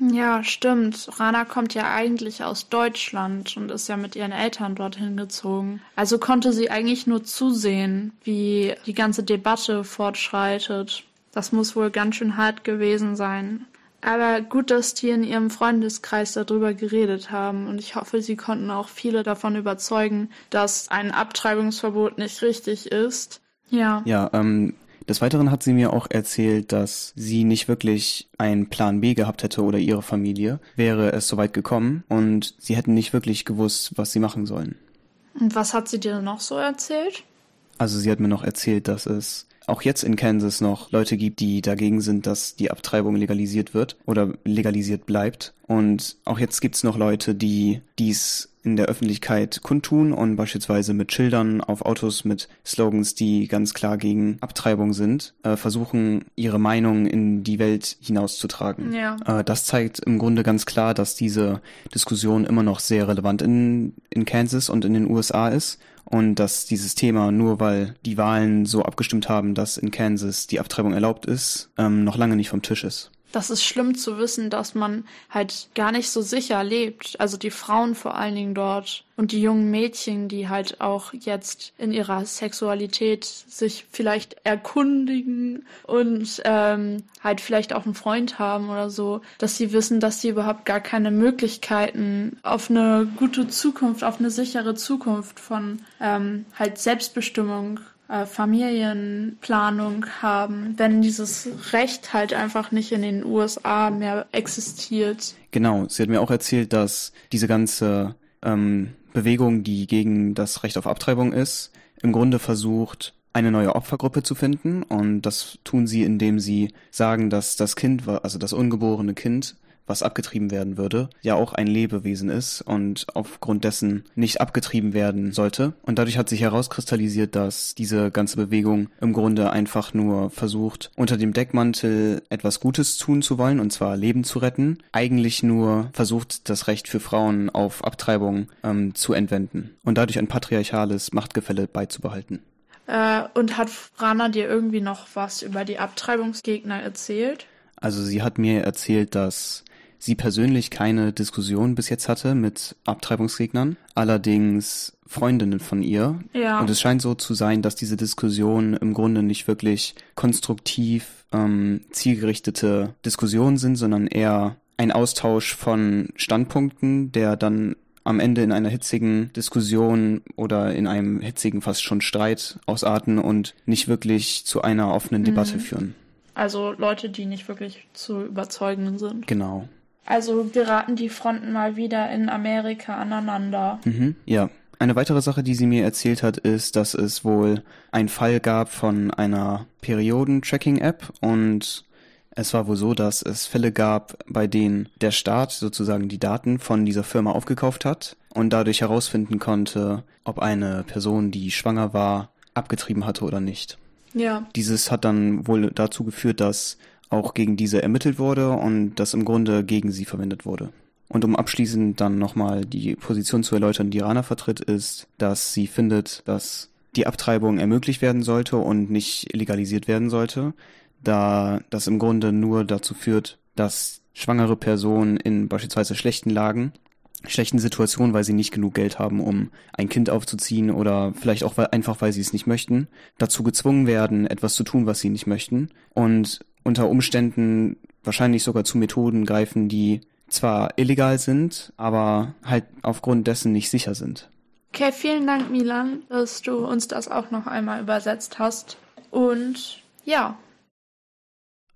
Ja, stimmt. Rana kommt ja eigentlich aus Deutschland und ist ja mit ihren Eltern dorthin gezogen. Also konnte sie eigentlich nur zusehen, wie die ganze Debatte fortschreitet. Das muss wohl ganz schön hart gewesen sein. Aber gut, dass die in ihrem Freundeskreis darüber geredet haben und ich hoffe, sie konnten auch viele davon überzeugen, dass ein Abtreibungsverbot nicht richtig ist. Ja. Ja, ähm, Des Weiteren hat sie mir auch erzählt, dass sie nicht wirklich einen Plan B gehabt hätte oder ihre Familie, wäre es soweit gekommen und sie hätten nicht wirklich gewusst, was sie machen sollen. Und was hat sie dir noch so erzählt? Also sie hat mir noch erzählt, dass es auch jetzt in Kansas noch Leute gibt, die dagegen sind, dass die Abtreibung legalisiert wird oder legalisiert bleibt. Und auch jetzt gibt's noch Leute, die dies in der Öffentlichkeit kundtun und beispielsweise mit Schildern auf Autos mit Slogans, die ganz klar gegen Abtreibung sind, äh, versuchen, ihre Meinung in die Welt hinauszutragen. Ja. Äh, das zeigt im Grunde ganz klar, dass diese Diskussion immer noch sehr relevant in, in Kansas und in den USA ist und dass dieses Thema, nur weil die Wahlen so abgestimmt haben, dass in Kansas die Abtreibung erlaubt ist, ähm, noch lange nicht vom Tisch ist. Das ist schlimm zu wissen, dass man halt gar nicht so sicher lebt. Also die Frauen vor allen Dingen dort und die jungen Mädchen, die halt auch jetzt in ihrer Sexualität sich vielleicht erkundigen und ähm, halt vielleicht auch einen Freund haben oder so, dass sie wissen, dass sie überhaupt gar keine Möglichkeiten auf eine gute Zukunft, auf eine sichere Zukunft von ähm, halt Selbstbestimmung äh, Familienplanung haben, wenn dieses Recht halt einfach nicht in den USA mehr existiert. Genau, sie hat mir auch erzählt, dass diese ganze ähm, Bewegung, die gegen das Recht auf Abtreibung ist, im Grunde versucht, eine neue Opfergruppe zu finden. Und das tun sie, indem sie sagen, dass das Kind, also das ungeborene Kind, was abgetrieben werden würde, ja auch ein Lebewesen ist und aufgrund dessen nicht abgetrieben werden sollte. Und dadurch hat sich herauskristallisiert, dass diese ganze Bewegung im Grunde einfach nur versucht, unter dem Deckmantel etwas Gutes tun zu wollen, und zwar Leben zu retten, eigentlich nur versucht, das Recht für Frauen auf Abtreibung ähm, zu entwenden und dadurch ein patriarchales Machtgefälle beizubehalten. Äh, und hat Rana dir irgendwie noch was über die Abtreibungsgegner erzählt? Also sie hat mir erzählt, dass sie persönlich keine Diskussion bis jetzt hatte mit Abtreibungsgegnern, allerdings Freundinnen von ihr. Ja. Und es scheint so zu sein, dass diese Diskussionen im Grunde nicht wirklich konstruktiv ähm, zielgerichtete Diskussionen sind, sondern eher ein Austausch von Standpunkten, der dann am Ende in einer hitzigen Diskussion oder in einem hitzigen fast schon Streit ausarten und nicht wirklich zu einer offenen Debatte führen. Also Leute, die nicht wirklich zu überzeugen sind. Genau. Also geraten die Fronten mal wieder in Amerika aneinander. Mhm, ja. Eine weitere Sache, die sie mir erzählt hat, ist, dass es wohl einen Fall gab von einer Perioden-Tracking-App und es war wohl so, dass es Fälle gab, bei denen der Staat sozusagen die Daten von dieser Firma aufgekauft hat und dadurch herausfinden konnte, ob eine Person, die schwanger war, abgetrieben hatte oder nicht. Ja. Dieses hat dann wohl dazu geführt, dass auch gegen diese ermittelt wurde und das im Grunde gegen sie verwendet wurde. Und um abschließend dann nochmal die Position zu erläutern, die Rana vertritt, ist, dass sie findet, dass die Abtreibung ermöglicht werden sollte und nicht legalisiert werden sollte, da das im Grunde nur dazu führt, dass schwangere Personen in beispielsweise schlechten Lagen, schlechten Situationen, weil sie nicht genug Geld haben, um ein Kind aufzuziehen oder vielleicht auch weil, einfach, weil sie es nicht möchten, dazu gezwungen werden, etwas zu tun, was sie nicht möchten und unter Umständen wahrscheinlich sogar zu Methoden greifen, die zwar illegal sind, aber halt aufgrund dessen nicht sicher sind. Okay, vielen Dank, Milan, dass du uns das auch noch einmal übersetzt hast. Und ja,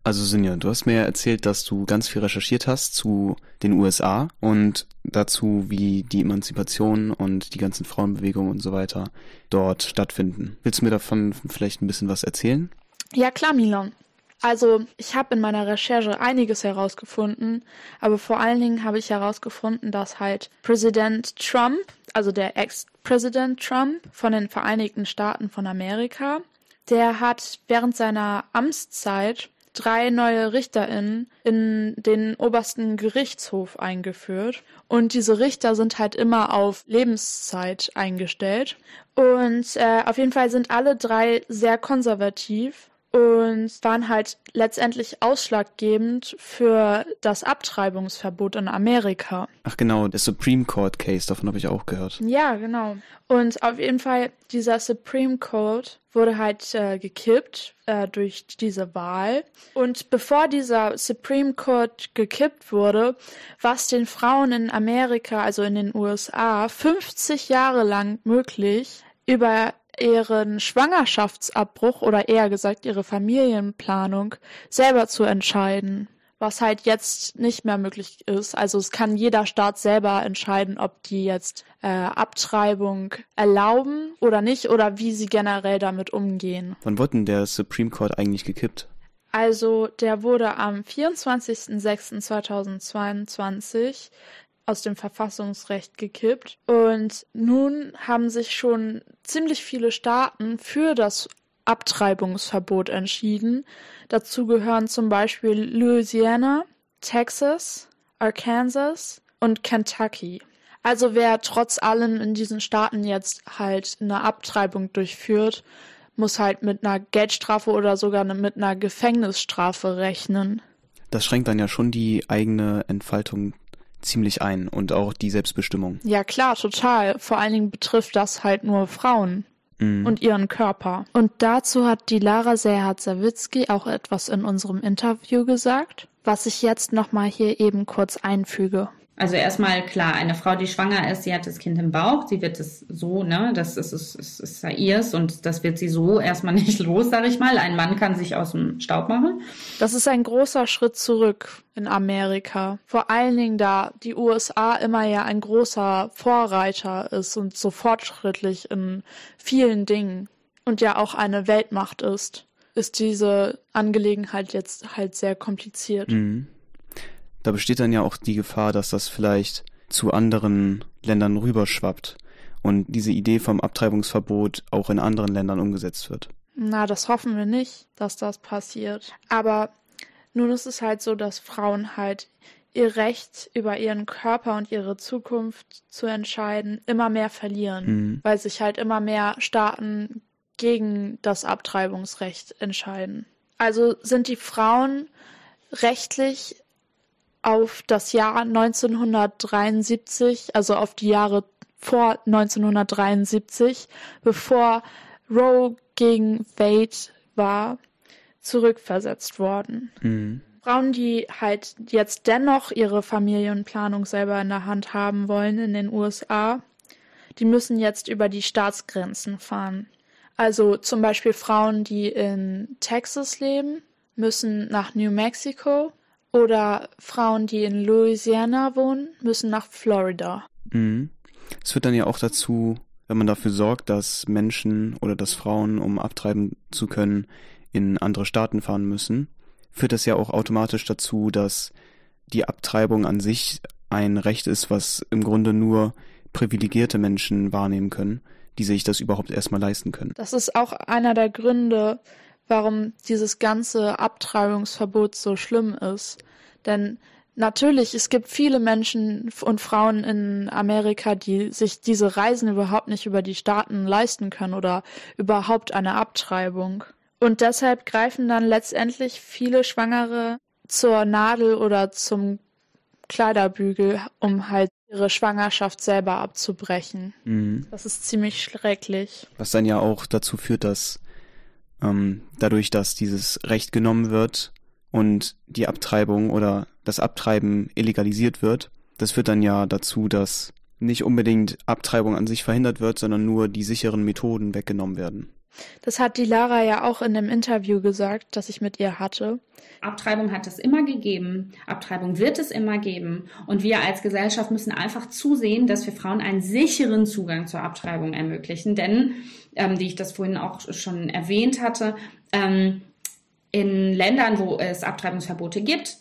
Also Sinja, du hast mir ja erzählt, dass du ganz viel recherchiert hast zu den USA und dazu, wie die Emanzipation und die ganzen Frauenbewegungen und so weiter dort stattfinden. Willst du mir davon vielleicht ein bisschen was erzählen? Ja, klar, Milan. Also, ich habe in meiner Recherche einiges herausgefunden, aber vor allen Dingen habe ich herausgefunden, dass halt Präsident Trump, also der Ex-Präsident Trump von den Vereinigten Staaten von Amerika, der hat während seiner Amtszeit drei neue RichterInnen in den obersten Gerichtshof eingeführt. Und diese Richter sind halt immer auf Lebenszeit eingestellt. Und äh, auf jeden Fall sind alle drei sehr konservativ und waren halt letztendlich ausschlaggebend für das Abtreibungsverbot in Amerika. Ach genau, der Supreme Court Case, davon habe ich auch gehört. Ja, genau. Und auf jeden Fall, dieser Supreme Court wurde halt äh, gekippt äh, durch diese Wahl. Und bevor dieser Supreme Court gekippt wurde, war es den Frauen in Amerika, also in den USA, 50 Jahre lang möglich, über ihren Schwangerschaftsabbruch oder eher gesagt ihre Familienplanung selber zu entscheiden, was halt jetzt nicht mehr möglich ist. Also es kann jeder Staat selber entscheiden, ob die jetzt äh, Abtreibung erlauben oder nicht oder wie sie generell damit umgehen. Wann wurde denn der Supreme Court eigentlich gekippt? Also der wurde am 24.06.2022 aus dem Verfassungsrecht gekippt. Und nun haben sich schon ziemlich viele Staaten für das Abtreibungsverbot entschieden. Dazu gehören zum Beispiel Louisiana, Texas, Arkansas und Kentucky. Also wer trotz allem in diesen Staaten jetzt halt eine Abtreibung durchführt, muss halt mit einer Geldstrafe oder sogar mit einer Gefängnisstrafe rechnen. Das schränkt dann ja schon die eigene Entfaltung ziemlich ein und auch die Selbstbestimmung. Ja klar, total. Vor allen Dingen betrifft das halt nur Frauen Mhm. und ihren Körper. Und dazu hat die Lara Serhat-Sawicki auch etwas in unserem Interview gesagt, was ich jetzt nochmal hier eben kurz einfüge. Also erstmal klar, eine Frau, die schwanger ist, sie hat das Kind im Bauch, sie wird es so, ne, das ist, ist, ist, ist ja ihrs und das wird sie so erstmal nicht los, sag ich mal. Ein Mann kann sich aus dem Staub machen. Das ist ein großer Schritt zurück in Amerika. Vor allen Dingen, da die USA immer ja ein großer Vorreiter ist und so fortschrittlich in vielen Dingen und ja auch eine Weltmacht ist, ist diese Angelegenheit jetzt halt sehr kompliziert. Mhm. Da besteht dann ja auch die Gefahr, dass das vielleicht zu anderen Ländern rüberschwappt und diese Idee vom Abtreibungsverbot auch in anderen Ländern umgesetzt wird. Na, das hoffen wir nicht, dass das passiert. Aber nun ist es halt so, dass Frauen halt ihr Recht über ihren Körper und ihre Zukunft zu entscheiden immer mehr verlieren, Mhm. weil sich halt immer mehr Staaten gegen das Abtreibungsrecht entscheiden. Also sind die Frauen rechtlich auf das Jahr 1973, also auf die Jahre vor 1973, bevor Roe gegen Wade war, zurückversetzt worden. Mhm. Frauen, die halt jetzt dennoch ihre Familienplanung selber in der Hand haben wollen in den USA, die müssen jetzt über die Staatsgrenzen fahren. Also zum Beispiel Frauen, die in Texas leben, müssen nach New Mexico oder Frauen, die in Louisiana wohnen, müssen nach Florida. Mhm. Es führt dann ja auch dazu, wenn man dafür sorgt, dass Menschen oder dass Frauen, um abtreiben zu können, in andere Staaten fahren müssen, führt das ja auch automatisch dazu, dass die Abtreibung an sich ein Recht ist, was im Grunde nur privilegierte Menschen wahrnehmen können, die sich das überhaupt erstmal leisten können. Das ist auch einer der Gründe, warum dieses ganze Abtreibungsverbot so schlimm ist. Denn natürlich, es gibt viele Menschen und Frauen in Amerika, die sich diese Reisen überhaupt nicht über die Staaten leisten können oder überhaupt eine Abtreibung. Und deshalb greifen dann letztendlich viele Schwangere zur Nadel oder zum Kleiderbügel, um halt ihre Schwangerschaft selber abzubrechen. Mhm. Das ist ziemlich schrecklich. Was dann ja auch dazu führt, dass ähm, dadurch, dass dieses Recht genommen wird und die Abtreibung oder das Abtreiben illegalisiert wird, das führt dann ja dazu, dass nicht unbedingt Abtreibung an sich verhindert wird, sondern nur die sicheren Methoden weggenommen werden. Das hat die Lara ja auch in dem Interview gesagt, das ich mit ihr hatte. Abtreibung hat es immer gegeben. Abtreibung wird es immer geben. Und wir als Gesellschaft müssen einfach zusehen, dass wir Frauen einen sicheren Zugang zur Abtreibung ermöglichen. Denn, ähm, wie ich das vorhin auch schon erwähnt hatte, ähm, in Ländern, wo es Abtreibungsverbote gibt,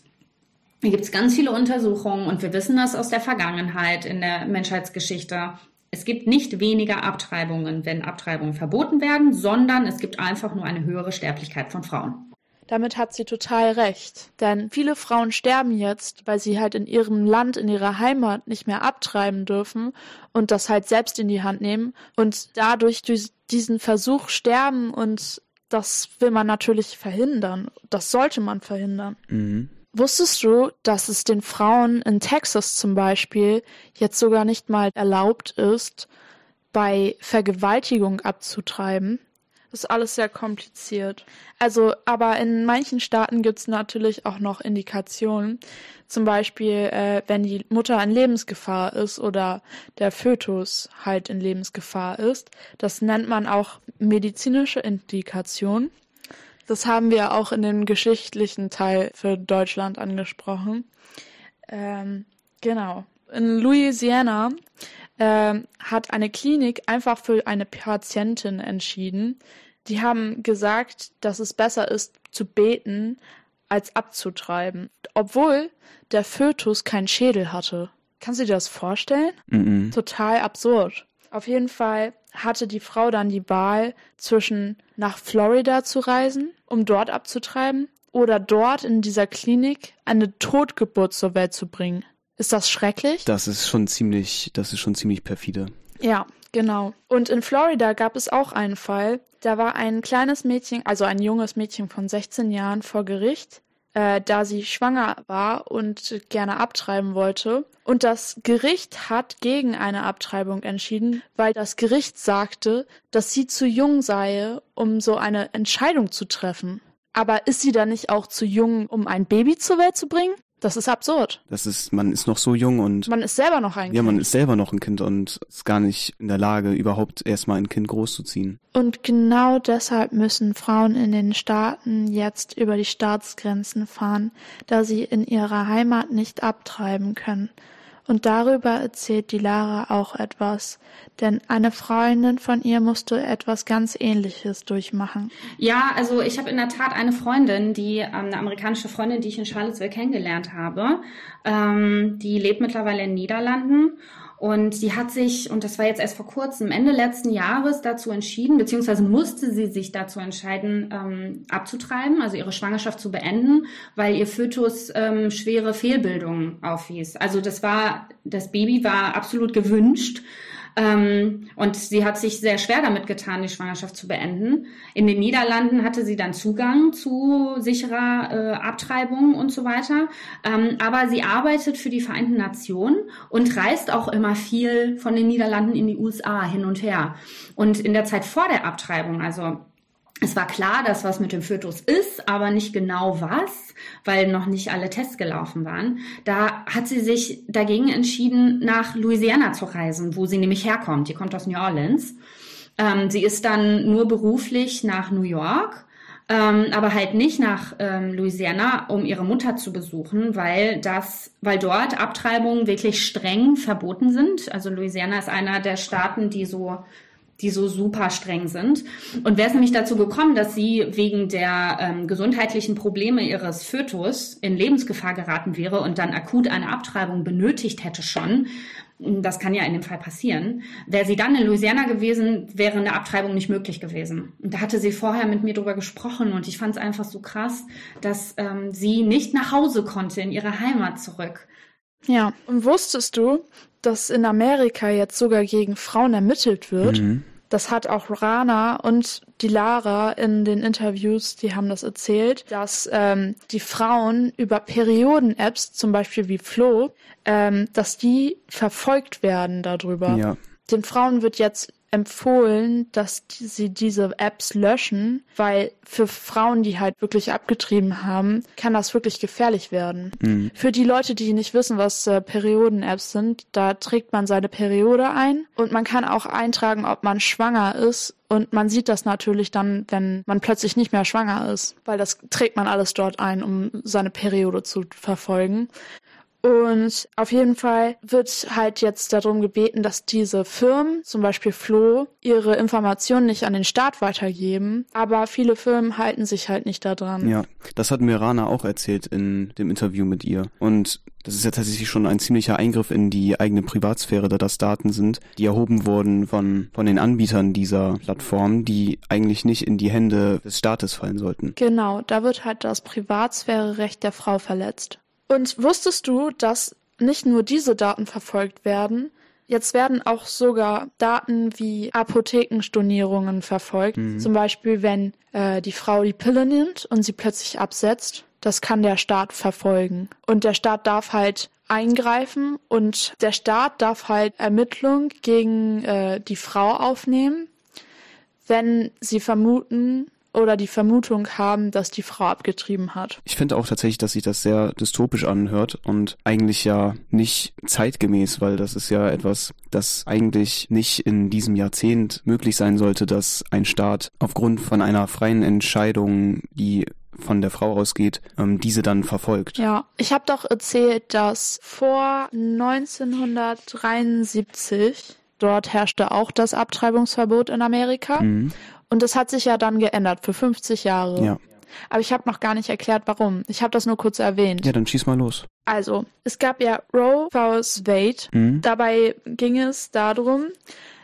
gibt es ganz viele Untersuchungen und wir wissen das aus der Vergangenheit in der Menschheitsgeschichte. Es gibt nicht weniger Abtreibungen, wenn Abtreibungen verboten werden, sondern es gibt einfach nur eine höhere Sterblichkeit von Frauen. Damit hat sie total recht. Denn viele Frauen sterben jetzt, weil sie halt in ihrem Land, in ihrer Heimat nicht mehr abtreiben dürfen und das halt selbst in die Hand nehmen und dadurch durch diesen Versuch sterben und das will man natürlich verhindern. Das sollte man verhindern. Mhm. Wusstest du, dass es den Frauen in Texas zum Beispiel jetzt sogar nicht mal erlaubt ist, bei Vergewaltigung abzutreiben? ist alles sehr kompliziert. Also, aber in manchen Staaten gibt's natürlich auch noch Indikationen. Zum Beispiel, äh, wenn die Mutter in Lebensgefahr ist oder der Fötus halt in Lebensgefahr ist. Das nennt man auch medizinische Indikation. Das haben wir auch in dem geschichtlichen Teil für Deutschland angesprochen. Ähm, genau. In Louisiana ähm, hat eine Klinik einfach für eine Patientin entschieden. Die haben gesagt, dass es besser ist zu beten als abzutreiben, obwohl der Fötus keinen Schädel hatte. Kannst du dir das vorstellen? Mhm. Total absurd. Auf jeden Fall hatte die Frau dann die Wahl zwischen nach Florida zu reisen, um dort abzutreiben, oder dort in dieser Klinik eine Totgeburt zur Welt zu bringen. Ist das schrecklich? Das ist schon ziemlich, das ist schon ziemlich perfide. Ja, genau. Und in Florida gab es auch einen Fall. Da war ein kleines Mädchen, also ein junges Mädchen von 16 Jahren vor Gericht, äh, da sie schwanger war und gerne abtreiben wollte. Und das Gericht hat gegen eine Abtreibung entschieden, weil das Gericht sagte, dass sie zu jung sei, um so eine Entscheidung zu treffen. Aber ist sie dann nicht auch zu jung, um ein Baby zur Welt zu bringen? Das ist absurd. Das ist, man ist noch so jung und Man ist selber noch ein ja, Kind. man ist selber noch ein Kind und ist gar nicht in der Lage, überhaupt erstmal ein Kind großzuziehen. Und genau deshalb müssen Frauen in den Staaten jetzt über die Staatsgrenzen fahren, da sie in ihrer Heimat nicht abtreiben können. Und darüber erzählt die Lara auch etwas, denn eine Freundin von ihr musste etwas ganz Ähnliches durchmachen. Ja, also ich habe in der Tat eine Freundin, die ähm, eine amerikanische Freundin, die ich in Charlottesville kennengelernt habe. Ähm, die lebt mittlerweile in den Niederlanden und sie hat sich, und das war jetzt erst vor kurzem, Ende letzten Jahres dazu entschieden, beziehungsweise musste sie sich dazu entscheiden, ähm, abzutreiben, also ihre Schwangerschaft zu beenden, weil ihr Fötus ähm, schwere Fehlbildungen aufwies. Also das war, das Baby war absolut gewünscht. Ähm, und sie hat sich sehr schwer damit getan, die Schwangerschaft zu beenden. In den Niederlanden hatte sie dann Zugang zu sicherer äh, Abtreibung und so weiter. Ähm, aber sie arbeitet für die Vereinten Nationen und reist auch immer viel von den Niederlanden in die USA hin und her. Und in der Zeit vor der Abtreibung, also es war klar, dass was mit dem Fötus ist, aber nicht genau was, weil noch nicht alle Tests gelaufen waren. Da hat sie sich dagegen entschieden, nach Louisiana zu reisen, wo sie nämlich herkommt. Die kommt aus New Orleans. Ähm, sie ist dann nur beruflich nach New York, ähm, aber halt nicht nach ähm, Louisiana, um ihre Mutter zu besuchen, weil das, weil dort Abtreibungen wirklich streng verboten sind. Also Louisiana ist einer der Staaten, die so die so super streng sind. Und wäre es nämlich dazu gekommen, dass sie wegen der ähm, gesundheitlichen Probleme ihres Fötus in Lebensgefahr geraten wäre und dann akut eine Abtreibung benötigt hätte schon, das kann ja in dem Fall passieren, wäre sie dann in Louisiana gewesen, wäre eine Abtreibung nicht möglich gewesen. Und da hatte sie vorher mit mir drüber gesprochen und ich fand es einfach so krass, dass ähm, sie nicht nach Hause konnte, in ihre Heimat zurück. Ja, und wusstest du, dass in Amerika jetzt sogar gegen Frauen ermittelt wird? Mhm. Das hat auch Rana und die Lara in den Interviews, die haben das erzählt, dass ähm, die Frauen über Perioden-Apps, zum Beispiel wie Flo, ähm, dass die verfolgt werden darüber. Ja. Den Frauen wird jetzt empfohlen, dass sie diese Apps löschen, weil für Frauen, die halt wirklich abgetrieben haben, kann das wirklich gefährlich werden. Mhm. Für die Leute, die nicht wissen, was äh, Perioden-Apps sind, da trägt man seine Periode ein und man kann auch eintragen, ob man schwanger ist und man sieht das natürlich dann, wenn man plötzlich nicht mehr schwanger ist, weil das trägt man alles dort ein, um seine Periode zu verfolgen. Und auf jeden Fall wird halt jetzt darum gebeten, dass diese Firmen, zum Beispiel Flo, ihre Informationen nicht an den Staat weitergeben. Aber viele Firmen halten sich halt nicht daran. Ja, das hat mir Rana auch erzählt in dem Interview mit ihr. Und das ist ja tatsächlich schon ein ziemlicher Eingriff in die eigene Privatsphäre, da das Daten sind, die erhoben wurden von, von den Anbietern dieser Plattform, die eigentlich nicht in die Hände des Staates fallen sollten. Genau, da wird halt das Privatsphärerecht der Frau verletzt. Und wusstest du, dass nicht nur diese Daten verfolgt werden, jetzt werden auch sogar Daten wie Apothekenstornierungen verfolgt. Zum Beispiel, wenn äh, die Frau die Pille nimmt und sie plötzlich absetzt, das kann der Staat verfolgen. Und der Staat darf halt eingreifen und der Staat darf halt Ermittlung gegen äh, die Frau aufnehmen wenn sie vermuten oder die Vermutung haben, dass die Frau abgetrieben hat. Ich finde auch tatsächlich, dass sich das sehr dystopisch anhört und eigentlich ja nicht zeitgemäß, weil das ist ja etwas, das eigentlich nicht in diesem Jahrzehnt möglich sein sollte, dass ein Staat aufgrund von einer freien Entscheidung, die von der Frau ausgeht, ähm, diese dann verfolgt. Ja, ich habe doch erzählt, dass vor 1973 dort herrschte auch das Abtreibungsverbot in Amerika. Mhm. Und das hat sich ja dann geändert für 50 Jahre. Ja. Aber ich habe noch gar nicht erklärt, warum. Ich habe das nur kurz erwähnt. Ja, dann schieß mal los. Also, es gab ja Roe vs. Wade. Mhm. Dabei ging es darum,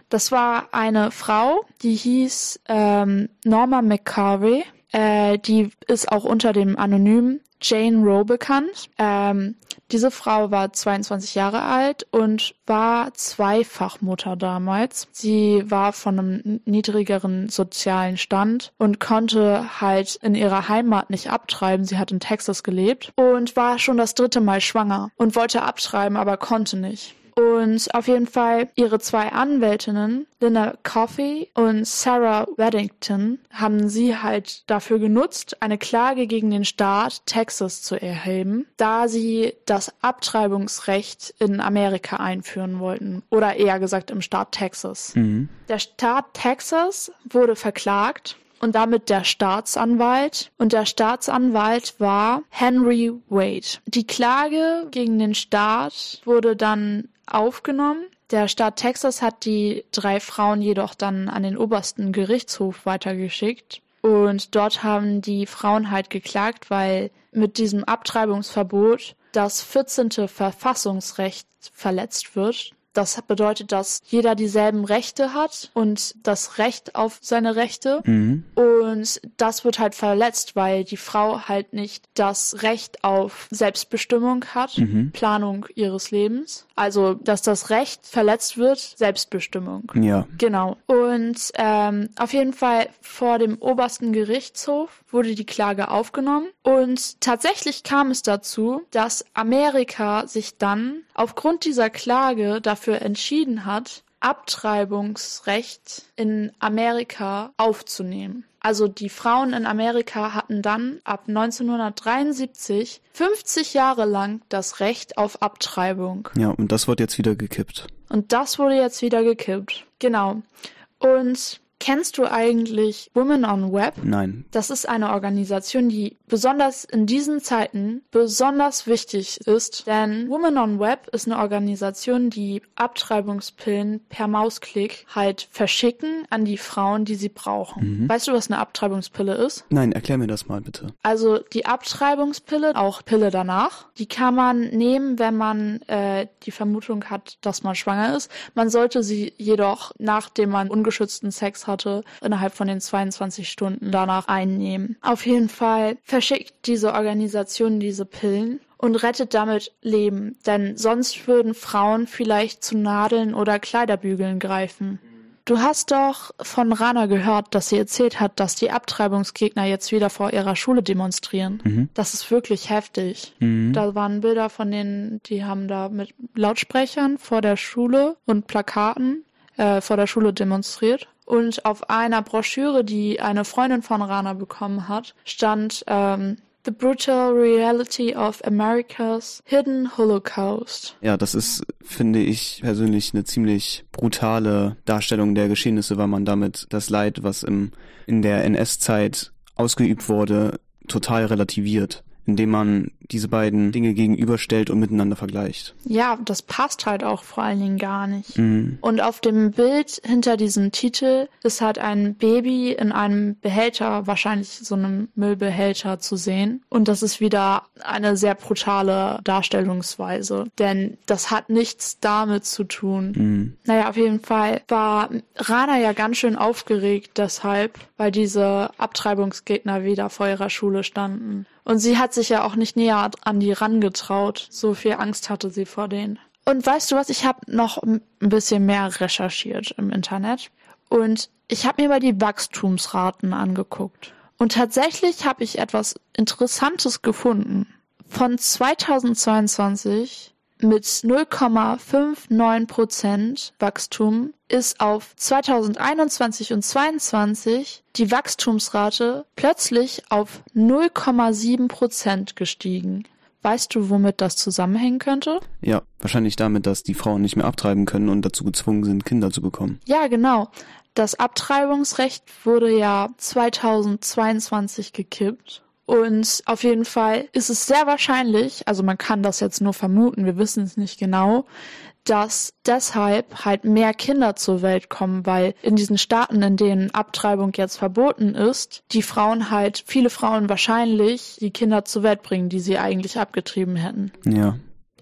das war eine Frau, die hieß ähm, Norma McCarvey. Äh, die ist auch unter dem Anonym Jane Roe bekannt. Ähm, diese Frau war 22 Jahre alt und war Zweifachmutter damals. Sie war von einem niedrigeren sozialen Stand und konnte halt in ihrer Heimat nicht abtreiben. Sie hat in Texas gelebt und war schon das dritte Mal schwanger und wollte abtreiben, aber konnte nicht. Und auf jeden Fall ihre zwei Anwältinnen, Linda Coffey und Sarah Weddington, haben sie halt dafür genutzt, eine Klage gegen den Staat Texas zu erheben, da sie das Abtreibungsrecht in Amerika einführen wollten. Oder eher gesagt im Staat Texas. Mhm. Der Staat Texas wurde verklagt und damit der Staatsanwalt. Und der Staatsanwalt war Henry Wade. Die Klage gegen den Staat wurde dann aufgenommen. Der Staat Texas hat die drei Frauen jedoch dann an den obersten Gerichtshof weitergeschickt. Und dort haben die Frauen halt geklagt, weil mit diesem Abtreibungsverbot das 14. Verfassungsrecht verletzt wird. Das bedeutet, dass jeder dieselben Rechte hat und das Recht auf seine Rechte. Mhm. Und das wird halt verletzt, weil die Frau halt nicht das Recht auf Selbstbestimmung hat, Mhm. Planung ihres Lebens. Also, dass das Recht verletzt wird, Selbstbestimmung. Ja. Genau. Und ähm, auf jeden Fall vor dem obersten Gerichtshof wurde die Klage aufgenommen. Und tatsächlich kam es dazu, dass Amerika sich dann aufgrund dieser Klage dafür entschieden hat, Abtreibungsrecht in Amerika aufzunehmen. Also die Frauen in Amerika hatten dann ab 1973 50 Jahre lang das Recht auf Abtreibung. Ja, und das wird jetzt wieder gekippt. Und das wurde jetzt wieder gekippt. Genau. Und kennst du eigentlich Women on Web? Nein. Das ist eine Organisation, die besonders in diesen Zeiten besonders wichtig ist, denn Women on Web ist eine Organisation, die Abtreibungspillen per Mausklick halt verschicken an die Frauen, die sie brauchen. Weißt du, was eine Abtreibungspille ist? Nein, erklär mir das mal bitte. Also die Abtreibungspille, auch Pille danach, die kann man nehmen, wenn man äh, die Vermutung hat, dass man schwanger ist. Man sollte sie jedoch, nachdem man ungeschützten Sex hatte, innerhalb von den 22 Stunden danach einnehmen. Auf jeden Fall verschickt diese Organisation diese Pillen und rettet damit Leben, denn sonst würden Frauen vielleicht zu Nadeln oder Kleiderbügeln greifen. Du hast doch von Rana gehört, dass sie erzählt hat, dass die Abtreibungsgegner jetzt wieder vor ihrer Schule demonstrieren. Das ist wirklich heftig. Da waren Bilder von denen, die haben da mit Lautsprechern vor der Schule und Plakaten äh, vor der Schule demonstriert. Und auf einer Broschüre, die eine Freundin von Rana bekommen hat, stand ähm, The Brutal Reality of America's Hidden Holocaust. Ja, das ist, finde ich persönlich, eine ziemlich brutale Darstellung der Geschehnisse, weil man damit das Leid, was im, in der NS-Zeit ausgeübt wurde, total relativiert, indem man diese beiden Dinge gegenüberstellt und miteinander vergleicht. Ja, das passt halt auch vor allen Dingen gar nicht. Mhm. Und auf dem Bild hinter diesem Titel ist halt ein Baby in einem Behälter, wahrscheinlich so einem Müllbehälter zu sehen. Und das ist wieder eine sehr brutale Darstellungsweise, denn das hat nichts damit zu tun. Mhm. Naja, auf jeden Fall war Rana ja ganz schön aufgeregt deshalb, weil diese Abtreibungsgegner wieder vor ihrer Schule standen. Und sie hat sich ja auch nicht näher an die rangetraut. So viel Angst hatte sie vor denen. Und weißt du was, ich habe noch ein bisschen mehr recherchiert im Internet. Und ich habe mir mal die Wachstumsraten angeguckt. Und tatsächlich habe ich etwas Interessantes gefunden. Von 2022 mit 0,59% Wachstum ist auf 2021 und 2022 die Wachstumsrate plötzlich auf 0,7% gestiegen. Weißt du, womit das zusammenhängen könnte? Ja, wahrscheinlich damit, dass die Frauen nicht mehr abtreiben können und dazu gezwungen sind, Kinder zu bekommen. Ja, genau. Das Abtreibungsrecht wurde ja 2022 gekippt. Und auf jeden Fall ist es sehr wahrscheinlich, also man kann das jetzt nur vermuten, wir wissen es nicht genau, dass deshalb halt mehr Kinder zur Welt kommen, weil in diesen Staaten, in denen Abtreibung jetzt verboten ist, die Frauen halt, viele Frauen wahrscheinlich die Kinder zur Welt bringen, die sie eigentlich abgetrieben hätten. Ja.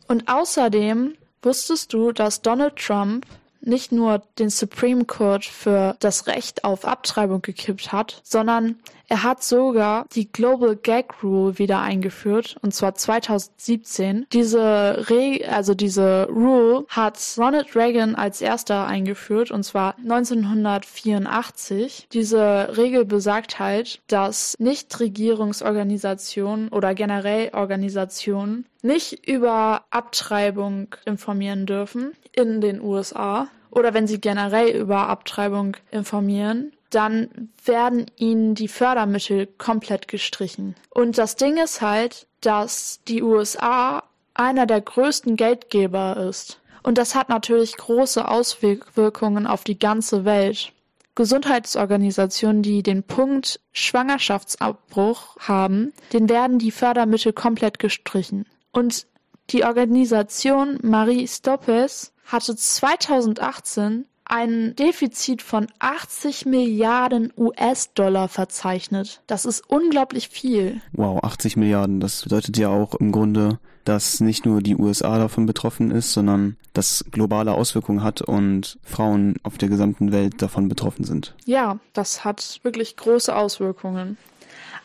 Und außerdem wusstest du, dass Donald Trump nicht nur den Supreme Court für das Recht auf Abtreibung gekippt hat, sondern er hat sogar die Global Gag Rule wieder eingeführt, und zwar 2017. Diese Re also diese Rule hat Ronald Reagan als erster eingeführt, und zwar 1984. Diese Regel besagt halt, dass Nichtregierungsorganisationen oder generell Organisationen nicht über Abtreibung informieren dürfen in den USA oder wenn sie generell über Abtreibung informieren, dann werden ihnen die Fördermittel komplett gestrichen. Und das Ding ist halt, dass die USA einer der größten Geldgeber ist. Und das hat natürlich große Auswirkungen auf die ganze Welt. Gesundheitsorganisationen, die den Punkt Schwangerschaftsabbruch haben, den werden die Fördermittel komplett gestrichen. Und die Organisation Marie Stoppes hatte 2018 ein Defizit von 80 Milliarden US-Dollar verzeichnet. Das ist unglaublich viel. Wow, 80 Milliarden. Das bedeutet ja auch im Grunde, dass nicht nur die USA davon betroffen ist, sondern dass globale Auswirkungen hat und Frauen auf der gesamten Welt davon betroffen sind. Ja, das hat wirklich große Auswirkungen.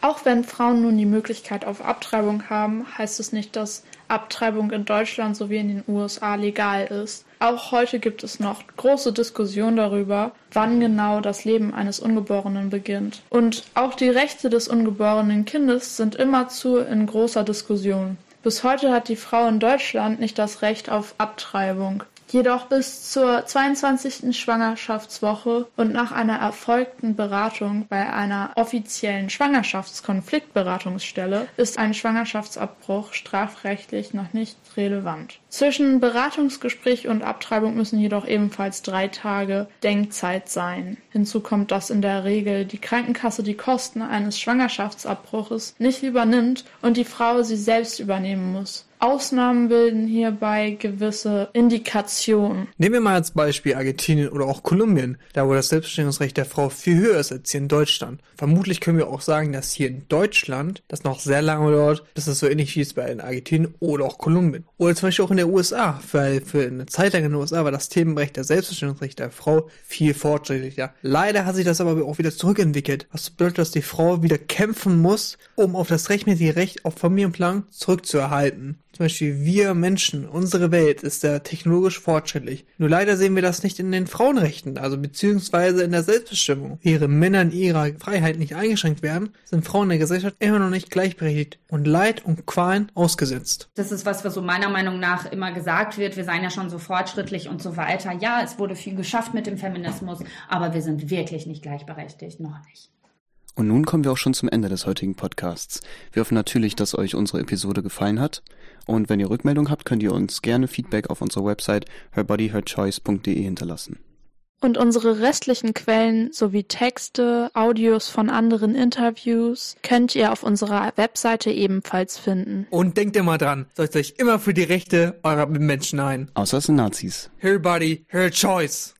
Auch wenn Frauen nun die Möglichkeit auf Abtreibung haben, heißt es nicht, dass Abtreibung in Deutschland sowie in den USA legal ist. Auch heute gibt es noch große Diskussionen darüber, wann genau das Leben eines Ungeborenen beginnt. Und auch die Rechte des ungeborenen Kindes sind immerzu in großer Diskussion. Bis heute hat die Frau in Deutschland nicht das Recht auf Abtreibung. Jedoch bis zur 22. Schwangerschaftswoche und nach einer erfolgten Beratung bei einer offiziellen Schwangerschaftskonfliktberatungsstelle ist ein Schwangerschaftsabbruch strafrechtlich noch nicht relevant. Zwischen Beratungsgespräch und Abtreibung müssen jedoch ebenfalls drei Tage Denkzeit sein. Hinzu kommt, dass in der Regel die Krankenkasse die Kosten eines Schwangerschaftsabbruches nicht übernimmt und die Frau sie selbst übernehmen muss. Ausnahmen bilden hierbei gewisse Indikationen. Nehmen wir mal als Beispiel Argentinien oder auch Kolumbien, da wo das Selbstbestimmungsrecht der Frau viel höher ist als hier in Deutschland. Vermutlich können wir auch sagen, dass hier in Deutschland das noch sehr lange dauert, bis es so ähnlich wie es bei in Argentinien oder auch Kolumbien. Oder zum Beispiel auch in der USA, weil für eine Zeit lang in den USA war das Themenrecht der Selbstbestimmungsrecht der Frau viel fortschrittlicher. Leider hat sich das aber auch wieder zurückentwickelt, was bedeutet, dass die Frau wieder kämpfen muss, um auf das rechtmäßige Recht auf Familienplan zurückzuerhalten. Zum Beispiel wir Menschen, unsere Welt ist ja technologisch fortschrittlich. Nur leider sehen wir das nicht in den Frauenrechten, also beziehungsweise in der Selbstbestimmung. Während Männer in ihrer Freiheit nicht eingeschränkt werden, sind Frauen in der Gesellschaft immer noch nicht gleichberechtigt und Leid und Qualen ausgesetzt. Das ist was, was so meiner Meinung nach immer gesagt wird. Wir seien ja schon so fortschrittlich und so weiter. Ja, es wurde viel geschafft mit dem Feminismus, aber wir sind wirklich nicht gleichberechtigt, noch nicht. Und nun kommen wir auch schon zum Ende des heutigen Podcasts. Wir hoffen natürlich, dass euch unsere Episode gefallen hat. Und wenn ihr Rückmeldung habt, könnt ihr uns gerne Feedback auf unserer Website herbodyherchoice.de hinterlassen. Und unsere restlichen Quellen sowie Texte, Audios von anderen Interviews könnt ihr auf unserer Webseite ebenfalls finden. Und denkt immer dran, setzt euch immer für die Rechte eurer Mitmenschen ein. Außer es sind Nazis. Her body, her choice.